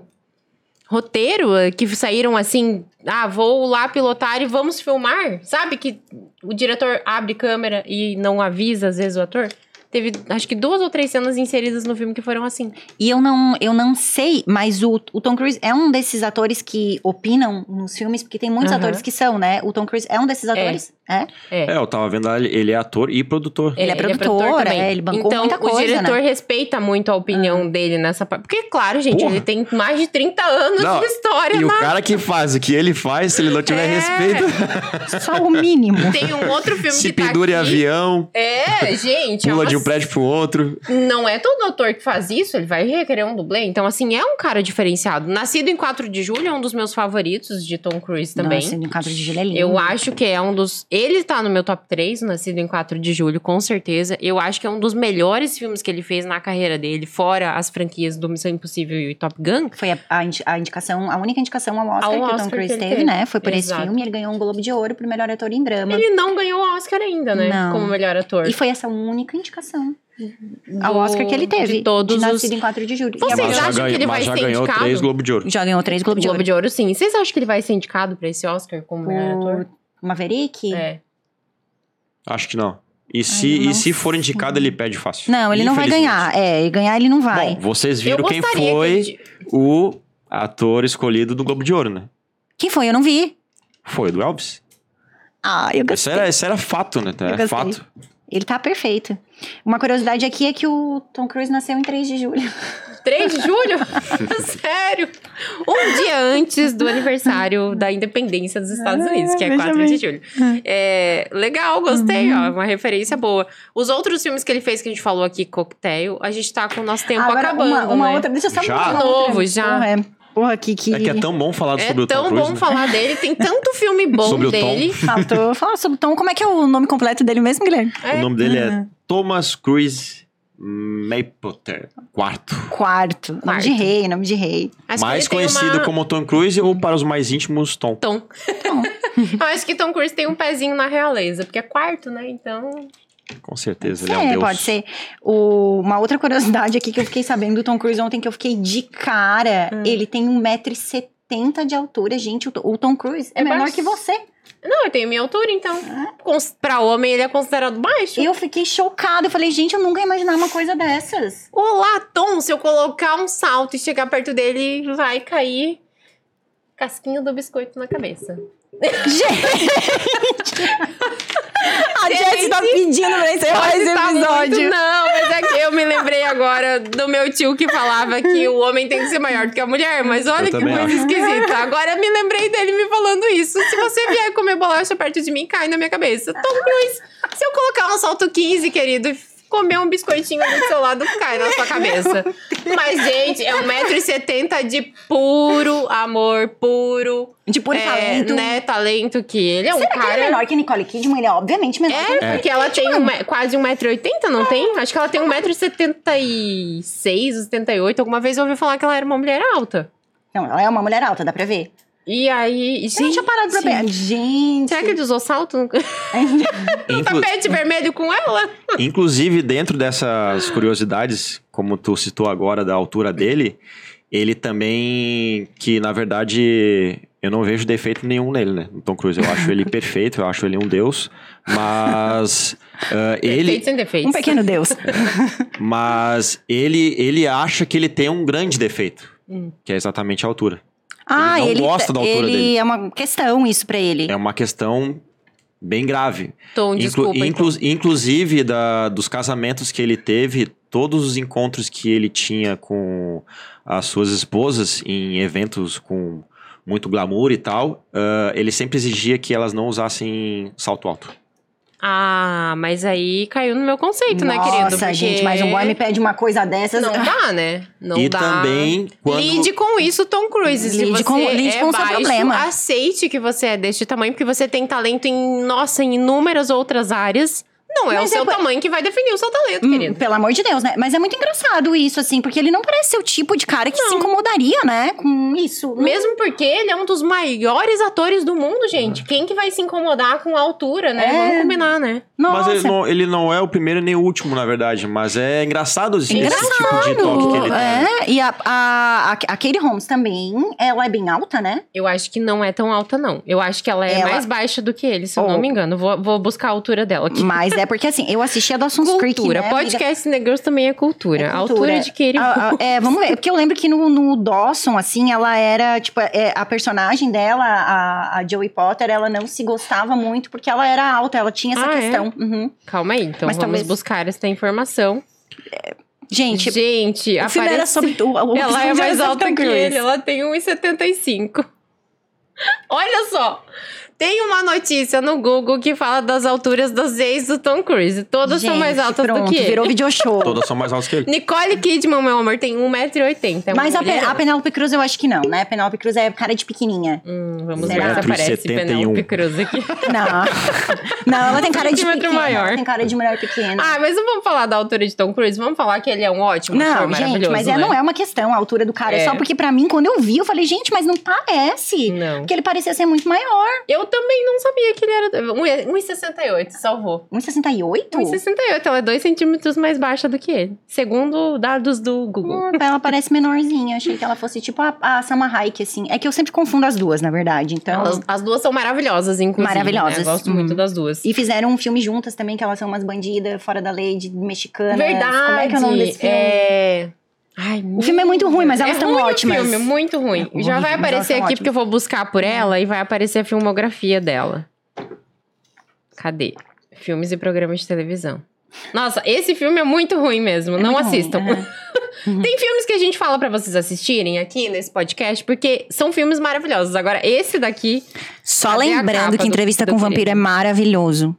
roteiro, eh, que saíram assim: ah, vou lá pilotar e vamos filmar. Sabe que o diretor abre câmera e não avisa, às vezes, o ator? Teve, acho que duas ou três cenas inseridas no filme que foram assim. E eu não, eu não sei, mas o, o Tom Cruise é um desses atores que opinam nos filmes, porque tem muitos Aham. atores que são, né? O Tom Cruise é um desses atores. É. É. É, eu tava vendo ele, ele é ator e produtor. Ele é produtor, também. é, ele bancou então, muita coisa, o diretor né? respeita muito a opinião dele nessa parte. Porque, claro, gente, Porra. ele tem mais de 30 anos Não, de história E o na cara que faz o que ele faz, se ele não tiver É. respeito, Só o mínimo. Tem um outro filme se que tá pendura em aqui. avião, É, gente. é pula uma- de um prédio pro outro. Não é todo ator que faz isso, ele vai requerer um dublê. Então, assim, é um cara diferenciado. Nascido em 4 de julho é um dos meus favoritos de Tom Cruise também. Nossa, em 4 de julho é lindo. Eu acho que é um dos. Ele tá no meu top 3, nascido em 4 de julho, com certeza. Eu acho que é um dos melhores filmes que ele fez na carreira dele, fora as franquias do Missão Impossível e Top Gun. Foi a, a indi- a indicação, a única indicação ao Oscar Ao que o Oscar Tom Cruise ele teve, teve. né? Foi por Exato. esse filme. Ele ganhou um Globo de Ouro pro melhor ator em drama. Ele não ganhou o Oscar ainda, né? Não. Como melhor ator. E foi essa única indicação Do- ao Oscar que ele teve. De todos os. Nascido em 4 de julho. E Vocês já, acham que ele vai mas já ser ganhou indicado? três Globo de Ouro. Já ganhou três Globo de Globo Ouro. de Ouro, sim. Vocês acham que ele vai ser indicado pra esse Oscar como melhor ator? Maverick? É. Acho que não. E se, não e se for indicado, ele pede fácil. Não, ele não vai ganhar. É, ganhar ele não vai. Bom, vocês viram quem foi que ele- o ator escolhido do Globo de Ouro, né? Quem foi? Eu não vi. Foi o do Elvis. Ah, eu Isso gostei. era, isso era fato, né? Eu É fato. Ele tá perfeito. Uma curiosidade aqui é que o Tom Cruise nasceu em 3 de julho. 3 de julho? Sério? Um dia antes do aniversário da independência dos Estados Unidos, que é veja 4 bem. de julho. É, legal, gostei, ó. Uma referência boa. Os outros filmes que ele fez que a gente falou aqui, Cocktail, a gente tá com o nosso tempo Agora, acabando. uma, uma né? outra. Deixa eu só Já? De novo, já. Porra, é, porra, que. que... É que é tão bom falar É sobre o Tom tão Cruise, bom né? falar dele, tem tanto filme bom Sobre o Tom. dele. Faltou falar sobre o Tom. Como é que é o nome completo dele mesmo, Guilherme? É. O nome dele é Thomas Cruise Mapother, quarto. Quarto. Nome Quarto. de rei, nome de rei. Acho mais conhecido uma- como Tom Cruise ou para os mais íntimos, Tom. Tom. Eu acho que Tom Cruise tem um pezinho na realeza, porque é quarto, né? Então. Com certeza, ele é um É, deus. pode ser. O- uma outra curiosidade aqui que eu fiquei sabendo do Tom Cruise ontem, que eu fiquei de cara. Hum. Ele tem 1,70m de altura, gente. O, o Tom Cruise é, É menor baixo. que você. Não, eu tenho minha altura, então. Cons- Pra homem, ele é considerado baixo. Eu fiquei chocada. Eu falei, gente, eu nunca ia imaginar uma coisa dessas. Olá, Tom, se eu colocar um salto e chegar perto dele, vai cair casquinho do biscoito na cabeça. A Jess tá pedindo pra encerrar esse Tá episódio. muito- não, mas é que eu me lembrei agora do meu tio que falava que o homem tem que ser maior do que a mulher. Mas olha Eu que coisa acho. esquisita. Agora me lembrei dele me falando isso. Se você vier comer bolacha perto de mim, cai na minha cabeça. Tom Cruise, se eu colocar um salto 15, querido, comer um biscoitinho do seu lado, cai na sua cabeça. Mas, gente, é 1,70m de puro amor, puro. De puro é, talento. Né, talento que ele é um Será que cara. ele é menor que Nicole Kidman? Ele é obviamente menor que É, porque ela tem um quase 1,80m, não tem? Acho que ela tem 1,76m, 78 Alguma vez eu ouvi falar que ela era uma mulher alta. Não, ela é uma mulher alta, dá pra ver. E aí. Gente, deixa eu parar pra pensar. Gente. Será que ele usou salto? no Inclu- tapete vermelho com ela? Inclusive, dentro dessas curiosidades, como tu citou agora da altura dele, ele também, que na verdade eu não vejo defeito nenhum nele, né? No Tom Cruise, eu acho ele perfeito, eu acho ele um deus, mas ah, ele, Defeito sem defeito. Um pequeno deus. mas ele, ele acha que ele tem um grande defeito, Hum. que é exatamente a altura. Ah, não ele, gosta da altura ele dele. é uma questão isso pra ele. É uma questão bem grave. Tom, Inclu- desculpa. então. inclu- Inclusive, da, dos casamentos que ele teve, todos os encontros que ele tinha com as suas esposas em eventos com muito glamour e tal, ah, ele sempre exigia que elas não usassem salto alto. Ah, mas aí caiu no meu conceito, né, querido? Nossa, Porque gente, mas um boy me pede uma coisa dessas. Não dá, né? Não e dá. também, quando... Lide com isso, Tom Cruise. Se Lide você com- lide é com o seu problema. aceite que você é deste tamanho, porque você tem talento em, nossa, em inúmeras outras áreas. Não é Mas o seu é tamanho que vai definir o seu talento, Hum, querido. Pelo amor de Deus, né? Mas é muito engraçado isso, assim, porque ele não parece ser o tipo de cara que se incomodaria, né? Com isso. Mesmo porque ele é um dos maiores atores do mundo, gente. Quem que vai se incomodar com a altura, né? É. Vamos combinar, né? Nossa. Mas ele não, ele não é o primeiro nem o último, na verdade. Mas é engraçado esse, esse Engraçado, tipo de toque que ele tem. É, e a, a, a, a Katie Holmes também, ela é bem alta, né? Eu acho que não é tão alta, não. Eu acho que ela é Ela- mais baixa do que ele, se eu Oh. não me engano. Vou, vou buscar a altura dela aqui. Mas é porque, assim, eu assisti a Dawson's Creek, Cultura. né? Podcast Negros também é cultura. É A cultura. altura de Katie Ah, ah, é, vamos ver. Porque eu lembro que no, no Dawson, assim, ela era, tipo, é, a personagem dela, a, a Joey Potter, ela não se gostava muito porque ela era alta, ela tinha essa Ah, é? questão. Uhum. Calma aí, então Mas vamos talvez- buscar essa informação. Gente, Gente, o filme era aparece... sobre... O Ela é mais alta que ele, ela tem 1,75. Olha só! Tem uma notícia no Google que fala das alturas das ex do Tom Cruise. Todas são mais Gente, altas pronto, do que ele. virou video show. Todas são mais altas que ele. Nicole Kidman, meu amor, tem 1,80m. É Mas a, Pe- a Penélope Cruz eu acho que não, né? A Penélope Cruz é cara de pequenininha. Hum, vamos ver Será? se aparece 1,71. Penélope Cruz aqui. Não. não, ela tem cara de pequena. maior. Ela tem cara de mulher pequena. Ah, mas não vamos falar da altura de Tom Cruise, vamos falar que ele é um ótimo ator Não, gente, maravilhoso, mas é, né? não é uma questão a altura do cara. É. É. só porque pra mim, quando eu vi, eu falei, gente, mas não parece. Não. Porque ele parecia ser muito maior. Eu também não sabia que ele era... 1,68, salvou. 1,68? 1,68, ela é 2 centímetros mais baixa do que ele. Segundo dados do Google. Hum, ela parece menorzinha. Achei que ela fosse tipo a, a Sama Hayek, assim. É que eu sempre confundo as duas, na verdade. Então. Elas- as duas são maravilhosas, inclusive. Maravilhosas. Né? Eu Gosto Uhum. muito das duas. E fizeram um filme juntas também, que elas são umas bandidas fora da lei de mexicanas. Verdade. Como é que é o nome desse filme? É... Ai, O filme é muito ruim, mas elas é tão ruim ótimas. Filme, muito ruim. É Já vai aparecer aqui ótimas. porque eu vou buscar por ela e vai aparecer a filmografia dela. Cadê? Filmes e programas de televisão. Nossa, esse filme é muito ruim mesmo. É não muito ruim, assistam. aham. Tem filmes que a gente fala pra vocês assistirem aqui nesse podcast, porque são filmes maravilhosos. Agora, esse daqui. Só lembrando que do- Entrevista do com o Vampiro é maravilhoso.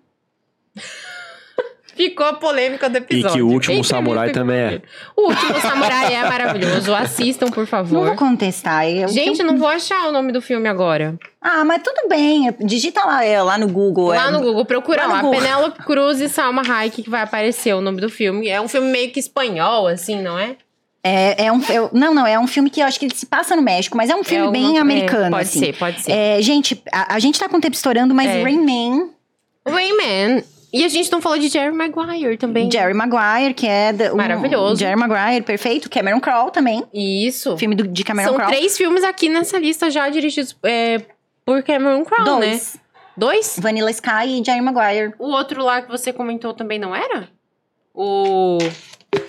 Ficou a polêmica do episódio. que o Último Samurai também é. O Último Samurai é maravilhoso. Assistam, por Não favor. vou contestar. eu- Gente, eu- não vou achar o nome do filme agora. Ah, mas tudo bem. Digita lá, é, lá no Google. Lá é. no Google, procura Lá lá. Google. Penélope Cruz e Salma Hayek que vai aparecer o nome do filme. É um filme meio que espanhol, assim, não é? É, é um, eu- não, não, é um filme que eu acho que ele se passa no México, mas é um filme É bem alguma- americano. é, pode assim. ser, pode ser. É, gente, a, a gente tá com o tempo estourando, mas É. Rayman, Rayman. E a gente não falou de Jerry Maguire também. Jerry Maguire, que é. da- um- Maravilhoso. Jerry Maguire, perfeito. Cameron Crowe também. Isso. Filme do, de Cameron São Crowe. três filmes aqui nessa lista já dirigidos é, por Cameron Crowe, né? Dois. Dois? Vanilla Sky e Jerry Maguire. O outro lá que você comentou também não era? O.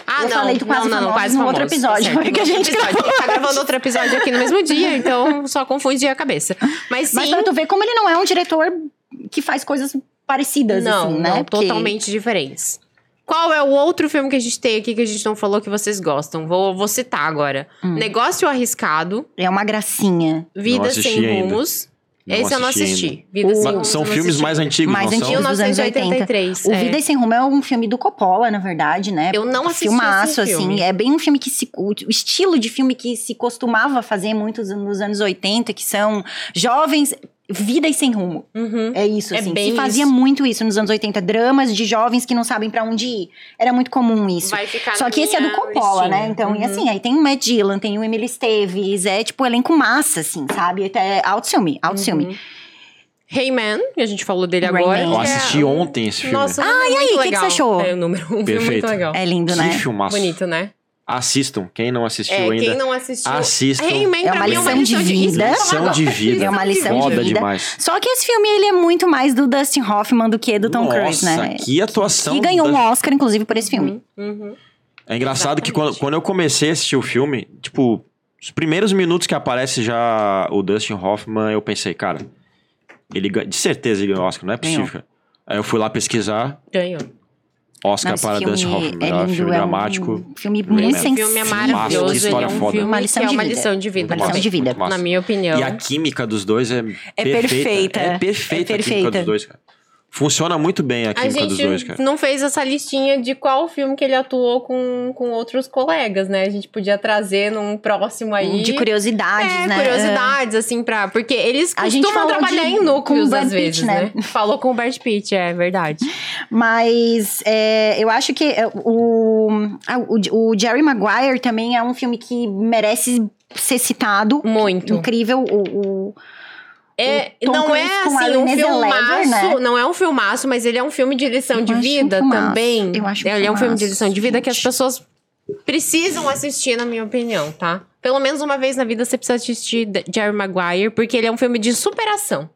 Ah, Eu não. falei do Quase não, não, Famosos quase no outro episódio, tá certo, foi que a gente episódio. gravou Tá gravando outro episódio aqui no mesmo dia, então só confunde a cabeça. Mas sim. Mas pra tu ver como ele não é um diretor que faz coisas parecidas, não, assim, né? não, Porque- totalmente diferentes. Qual é o outro filme que a gente tem aqui que a gente não falou que vocês gostam? Vou, vou citar agora. Hum. Negócio Arriscado, É uma gracinha. Vida Sem ainda. Rumos. Não Esse eu não assisti. Vida O- Sem Rumos. são filmes assisti. mais antigos, Mais não são? antigos dos anos 80. 1983. O é. Vida Sem Rumo é um filme do Coppola, na verdade, né? Eu não assisti Filmaço, esse filme. assim. É bem um filme que se. O o estilo de filme que se costumava fazer muito nos anos 80, que são jovens. Vidas sem rumo. Uhum. É isso, É assim. bem se fazia isso. muito isso nos anos 80. Dramas de jovens que não sabem pra onde ir. Era muito comum isso. Vai ficar Só que esse é do Coppola, né? Então, e Uhum. assim, aí tem o Matt Dillon, tem o Emily Esteves, é tipo elenco massa, assim, sabe? Até alto filme, alto Uhum. filme. Rayman, que a gente falou dele Rayman. agora. Eu que é assisti um- ontem esse filme. Nossa, Ah, e filme aí, o que que você achou? É, o número, um filme muito Perfeito. legal. É lindo, que né? filmaço. Bonito, né? Assistam. Quem não assistiu É, ainda, quem não assistiu. assistam. É pra uma mim, é uma lição de lição de vida. Lição de vida. É uma lição Foda de vida. demais. Só que esse filme, ele é muito mais do Dustin Hoffman do que do Tom Nossa, Cruise, né? que atuação. E ganhou da- um Oscar, inclusive, por esse filme. Uhum. É engraçado que quando, Exatamente. quando eu comecei a assistir o filme, tipo, os primeiros minutos que aparece já o Dustin Hoffman, eu pensei, cara, ele ganha- de certeza ele ganhou Oscar, não é possível. Ganhou. Aí eu fui lá pesquisar, Ganhou. Oscar Nossa, para filme Dustin Hoffman, é melhor lindo, filme é um dramático. filme Rayman. muito sensível. filme é Massa, maravilhoso. que Ele história é um foda. filme Uma lição que é de uma vida. lição de vida. Massa, lição de vida. Na minha opinião. E a química dos dois é, É perfeita. perfeita. É perfeita É a química perfeita. dos dois, cara. Funciona muito bem a A química dos dois, gente cara. não fez essa listinha de qual filme que ele atuou com, com outros colegas, né? A gente podia trazer num próximo aí. De curiosidades, é, né? curiosidades, assim, pra. Porque eles A gente costumam trabalhar de- em núcleos com o às Brad Pitt, vezes, né? né? Falou com o Brad Pitt, é verdade. Mas é, eu acho que é, o, ah, o, o Jerry Maguire também é um filme que merece ser citado. Muito. Incrível. O, o- É, não é assim um filmaço, Zellweger, né? não é um filmaço, mas ele é um filme de lição Eu de um vida filmaço. também. Eu acho um ele é um filme de lição de vida que as gente. pessoas precisam assistir, na minha opinião, tá? Pelo menos uma vez na vida você precisa assistir Jerry Maguire, porque ele é um filme de superação.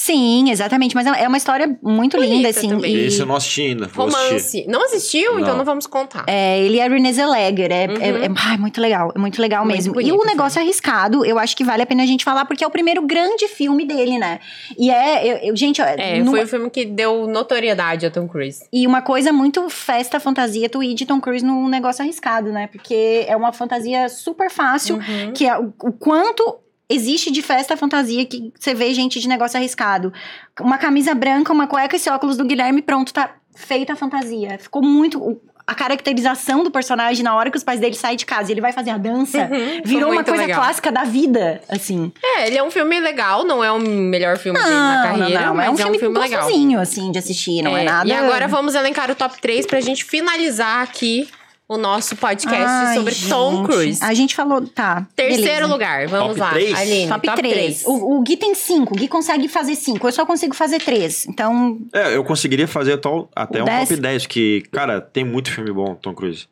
Sim, exatamente. Mas é é uma história muito Bonita linda, assim. também. e- Esse eu não assisti ainda. Assistir. Romance. Não assistiu? Então Não. não vamos contar. É, ele é Renée Zellweger, é, Uhum. é, é- ai, muito legal, é muito legal Muito mesmo. bonito e o negócio arriscado, eu acho que vale a pena a gente falar, porque é o primeiro grande filme dele, né? E é, eu, eu- gente, É, numa- foi o filme que deu notoriedade a Tom Cruise. e uma coisa muito festa, fantasia, tu ir de Tom Cruise num negócio arriscado, né? Porque é uma fantasia super fácil, Uhum. que é o, o quanto existe de festa fantasia que você vê gente de negócio arriscado. Uma camisa branca, uma cueca e esse óculos do Guilherme, pronto, tá feita a fantasia. Ficou muito. A caracterização do personagem na hora que os pais dele saem de casa e ele vai fazer a dança Uhum, virou uma coisa legal. clássica da vida, assim. É, ele é um filme legal, não é o melhor filme dele na carreira, mas é um filme, legal. gostosinho, assim, de assistir, não é, É, nada... E agora vamos elencar o top 3 pra gente finalizar aqui o nosso podcast Ai, sobre Tom gente. Cruise. A gente falou, tá. Terceiro beleza. lugar, vamos Top lá. três? Aline, Top, top 3. 3. O, o Gui tem 5. O Gui consegue fazer 5. Eu só consigo fazer 3. Então, É, eu conseguiria fazer tal- até O um dez- top 10, que, cara, tem muito filme bom, Tom Cruise.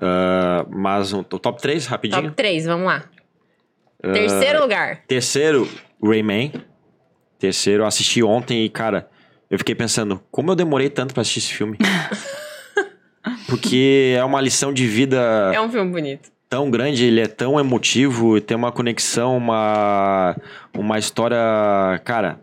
Ah, mas um- o top 3, rapidinho. Top 3, vamos lá. Ah, Terceiro lugar. Terceiro, Rayman. Terceiro, eu assisti ontem e, cara, eu fiquei pensando, como eu demorei tanto pra assistir esse filme? Porque é uma lição de vida É um filme bonito. tão grande, ele é tão emotivo, tem uma conexão, uma, uma história. Cara,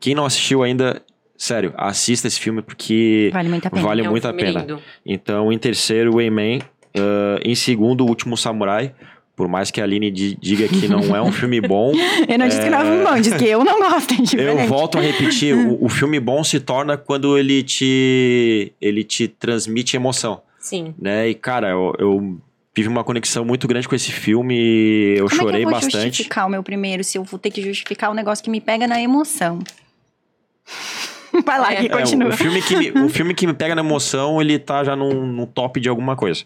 quem não assistiu ainda, sério, assista esse filme porque Vale muito a pena. vale É um muito a pena. lindo. Então, em terceiro, Wayman. Ah, em segundo, O Último Samurai. Por mais que a Aline di- diga que não é um filme bom, Eu não disse que não é filme bom, disse que eu não gosto. É eu volto a repetir: o, o filme bom se torna quando ele te, ele te transmite emoção. Sim. né? E, cara, eu, eu tive uma conexão muito grande com esse filme. e Eu Como chorei é que eu vou bastante. justificar o meu primeiro se eu vou ter que justificar um negócio que me pega na emoção? Vai lá, É, que é, É, continua. o, filme que me, o filme que me pega na emoção, ele tá já num, num top de alguma coisa.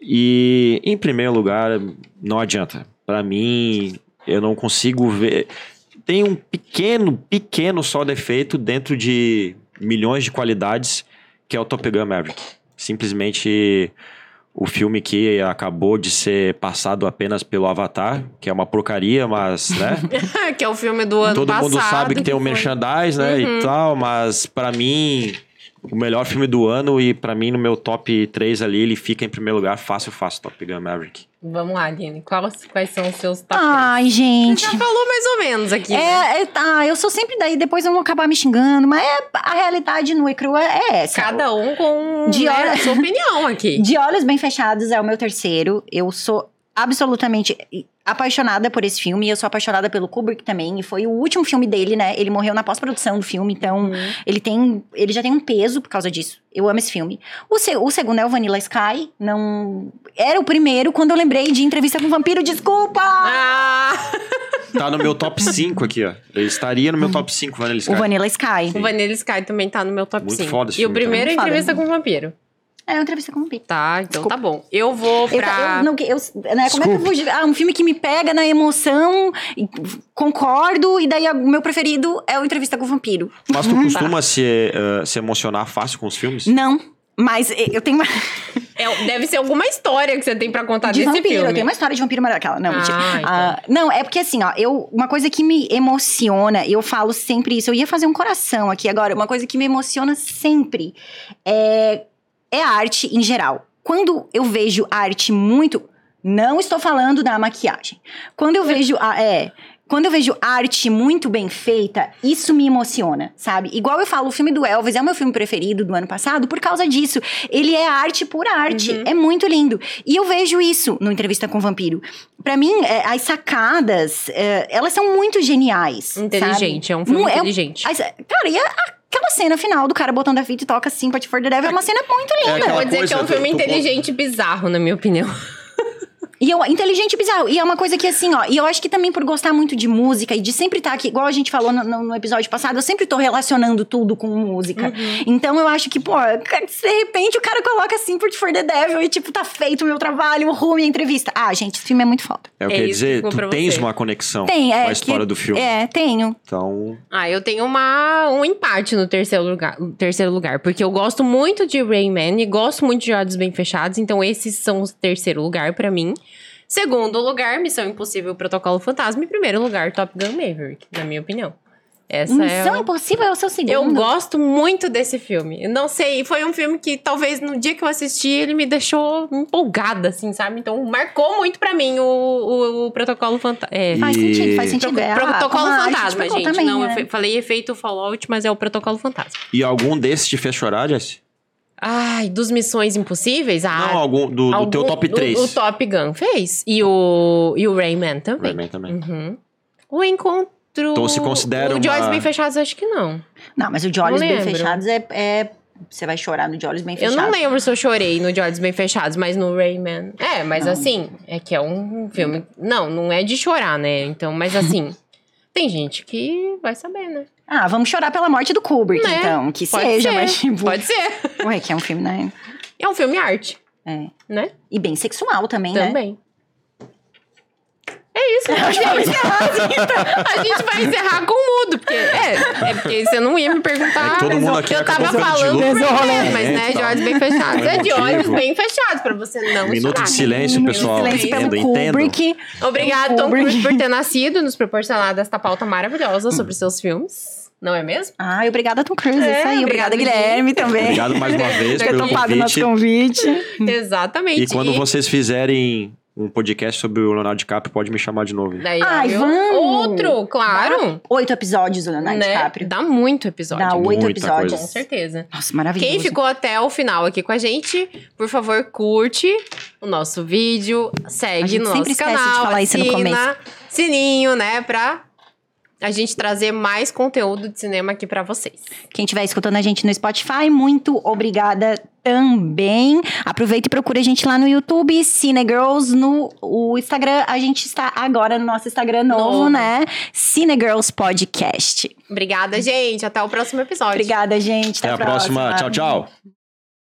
E, em primeiro lugar, não adianta. Pra mim, eu não consigo ver. Tem um pequeno, pequeno só defeito dentro de milhões de qualidades, que é o Top Gun Maverick. Simplesmente o filme que acabou de ser passado apenas pelo Avatar, que é uma porcaria, mas, né? que é o filme do ano Todo passado. mundo sabe que tem o foi- merchandise, né, Uhum. e tal, mas pra mim, o melhor filme do ano e pra mim no meu top 3 ali, ele fica em primeiro lugar, fácil, fácil, Top Gun Maverick. Vamos lá, Aline. Quais, quais são os seus top Ai, três? gente. Você já falou mais ou menos aqui. né? É, é, tá, eu sou sempre daí, depois eu vou acabar me xingando, mas é- a realidade nua e crua é essa. Cada um com De né, hora- a sua opinião aqui. De Olhos Bem Fechados é o meu terceiro. Eu sou absolutamente apaixonada por esse filme. Eu sou apaixonada pelo Kubrick também. E foi o último filme dele, né? Ele morreu na pós-produção do filme, então Uhum. ele tem. Ele já tem um peso por causa disso. Eu amo esse filme. O, se- o segundo é o Vanilla Sky. Não. Era o primeiro quando eu lembrei de entrevista com o vampiro. Desculpa! Ah, Tá no meu top 5 aqui, ó. Ele estaria no meu top 5, Vanilla Sky. o Vanilla Sky. o Vanilla Sky também tá no meu top Muito 5. foda esse e o primeiro é entrevista Foda. com o vampiro. É uma entrevista com o vampiro. Tá, então Desculpa. tá bom. Eu vou Eu, pra. eu não, eu, né, como é que eu vou. Ah, um filme que me pega na emoção, e concordo, e daí o meu preferido é o Entrevista com o Vampiro. Mas tu costuma se, eh, se emocionar fácil com os filmes? Não, mas eu tenho uma. É, deve ser alguma história que você tem pra contar de desse vampiro, filme. eu tenho uma história de vampiro maravilhosa. Não, Ah, mentira. então. Ah, não, é porque assim, ó, eu, uma coisa que me emociona, eu falo sempre isso, eu ia fazer um coração aqui agora, uma coisa que me emociona sempre é, é a arte em geral. Quando eu vejo arte muito. Não estou falando da maquiagem. Quando eu vejo. a- é. Quando eu vejo arte muito bem feita, isso me emociona, sabe? Igual eu falo, o filme do Elvis é o meu filme preferido do ano passado por causa disso. Ele é arte por arte. Uhum. É muito lindo. E eu vejo isso no Entrevista com o Vampiro. Pra mim, é, as sacadas, é, elas são muito geniais. Inteligente, sabe? é um filme Mu- inteligente. as- cara, e a- aquela cena final do cara botando a fita e toca Sympathy for the Devil é uma cena muito É linda. Eu aquela vou dizer coisa, que é um tu- filme tu- inteligente e bizarro, na minha opinião. E eu, inteligente e bizarro. E é uma coisa que, assim, ó, e eu acho que também por gostar muito de música e de sempre estar aqui, igual a gente falou no, no- episódio passado, eu sempre tô relacionando tudo com música. Uhum. Então eu acho que, pô, de repente o cara coloca Sympathy for the Devil e, tipo, tá feito o meu trabalho, o rumo e a entrevista. Ah, gente, esse filme é muito foda. É o É que eu ia isso que dizer, ficou tu tens você. uma conexão Tem, é. com a história que- do filme. É, tenho. Então, Ah, eu tenho uma, um empate no terceiro lugar, terceiro lugar, porque eu gosto muito de Rayman e gosto muito de Olhos Bem Fechados, então esses são os terceiro lugar pra mim. Segundo lugar, Missão Impossível Protocolo Fantasma. E primeiro lugar, Top Gun Maverick, na minha opinião. Essa é. Missão o- Impossível é o seu segundo. Eu gosto muito desse filme. Eu Não sei, foi um filme que talvez no dia que eu assisti ele me deixou empolgada, assim, sabe? Então marcou muito pra mim o, o, o Protocolo Fantasma. É, Faz E- sentido, faz sentido. Pro- É, ah, Protocolo como a arte Fantasma, gente. também, não, né? eu falei efeito Fallout, mas é o Protocolo Fantasma. e algum desses te fez chorar, Jess? Ai, dos Missões Impossíveis? Ah, Não, algum do, do algum- teu top 3. O, o Top Gun fez. E o, e o Rayman também. Rayman também. Uhum. O encontro. Então se considera O de Olhos uma- Bem Fechados, acho que não. Não, mas o de olhos bem fechados é, é- Você vai chorar no de olhos bem Eu fechados. não lembro se eu chorei no De Olhos Bem Fechados, mas no Rayman. É, mas Não. assim, é que é um filme. Não, não é de chorar, né? Então, mas assim. tem gente que vai saber, né? Ah, vamos chorar pela morte do Kubrick, Né? então. Que Pode seja, ser, mas tipo. Pode ser. Ué, que é um filme, né? É um filme arte, É. né? E bem sexual também, né? Também. É isso, gente. A gente vai encerrar com o mudo, porque é, é porque você não ia me perguntar. É que todo mas mundo eu- aqui eu acabou tava falando mas É, né, de olhos bem fechados. É É de olhos bem fechados, pra você não Minuto chorar. de silêncio, Minuto de pessoal. Silêncio pelo Entendo, entendo. Kubrick. Obrigado, Tom Cruise, por ter nascido, nos proporcionado esta pauta maravilhosa sobre seus filmes. Não é mesmo? Ai, obrigada, Tom Cruise. É, isso aí. obrigada, Obrigada, Guilherme, também. Obrigado mais uma vez pelo topado o nosso convite. convite. Exatamente. E quando vocês fizerem um podcast sobre o Leonardo DiCaprio, pode me chamar de novo. Daí, Ai, viu? vamos! Outro, claro. Oito episódios do Leonardo Né? DiCaprio. Dá muito episódio. Dá oito Muita episódios. coisa. Com certeza. Nossa, maravilhoso. Quem ficou até o final aqui com a gente, por favor, curte o nosso vídeo, segue no nosso esquece de canal, falar isso no assina, começo. sininho, né, pra a gente trazer mais conteúdo de cinema aqui pra vocês. Quem estiver escutando a gente no Spotify, muito obrigada também. Aproveita e procura a gente lá no YouTube, Cinegirls, no o Instagram. A gente está agora no nosso Instagram novo, Novo. né? Cinegirls Podcast. Obrigada, gente. Até o próximo episódio. Obrigada, gente. Até a próxima. Tchau, tchau.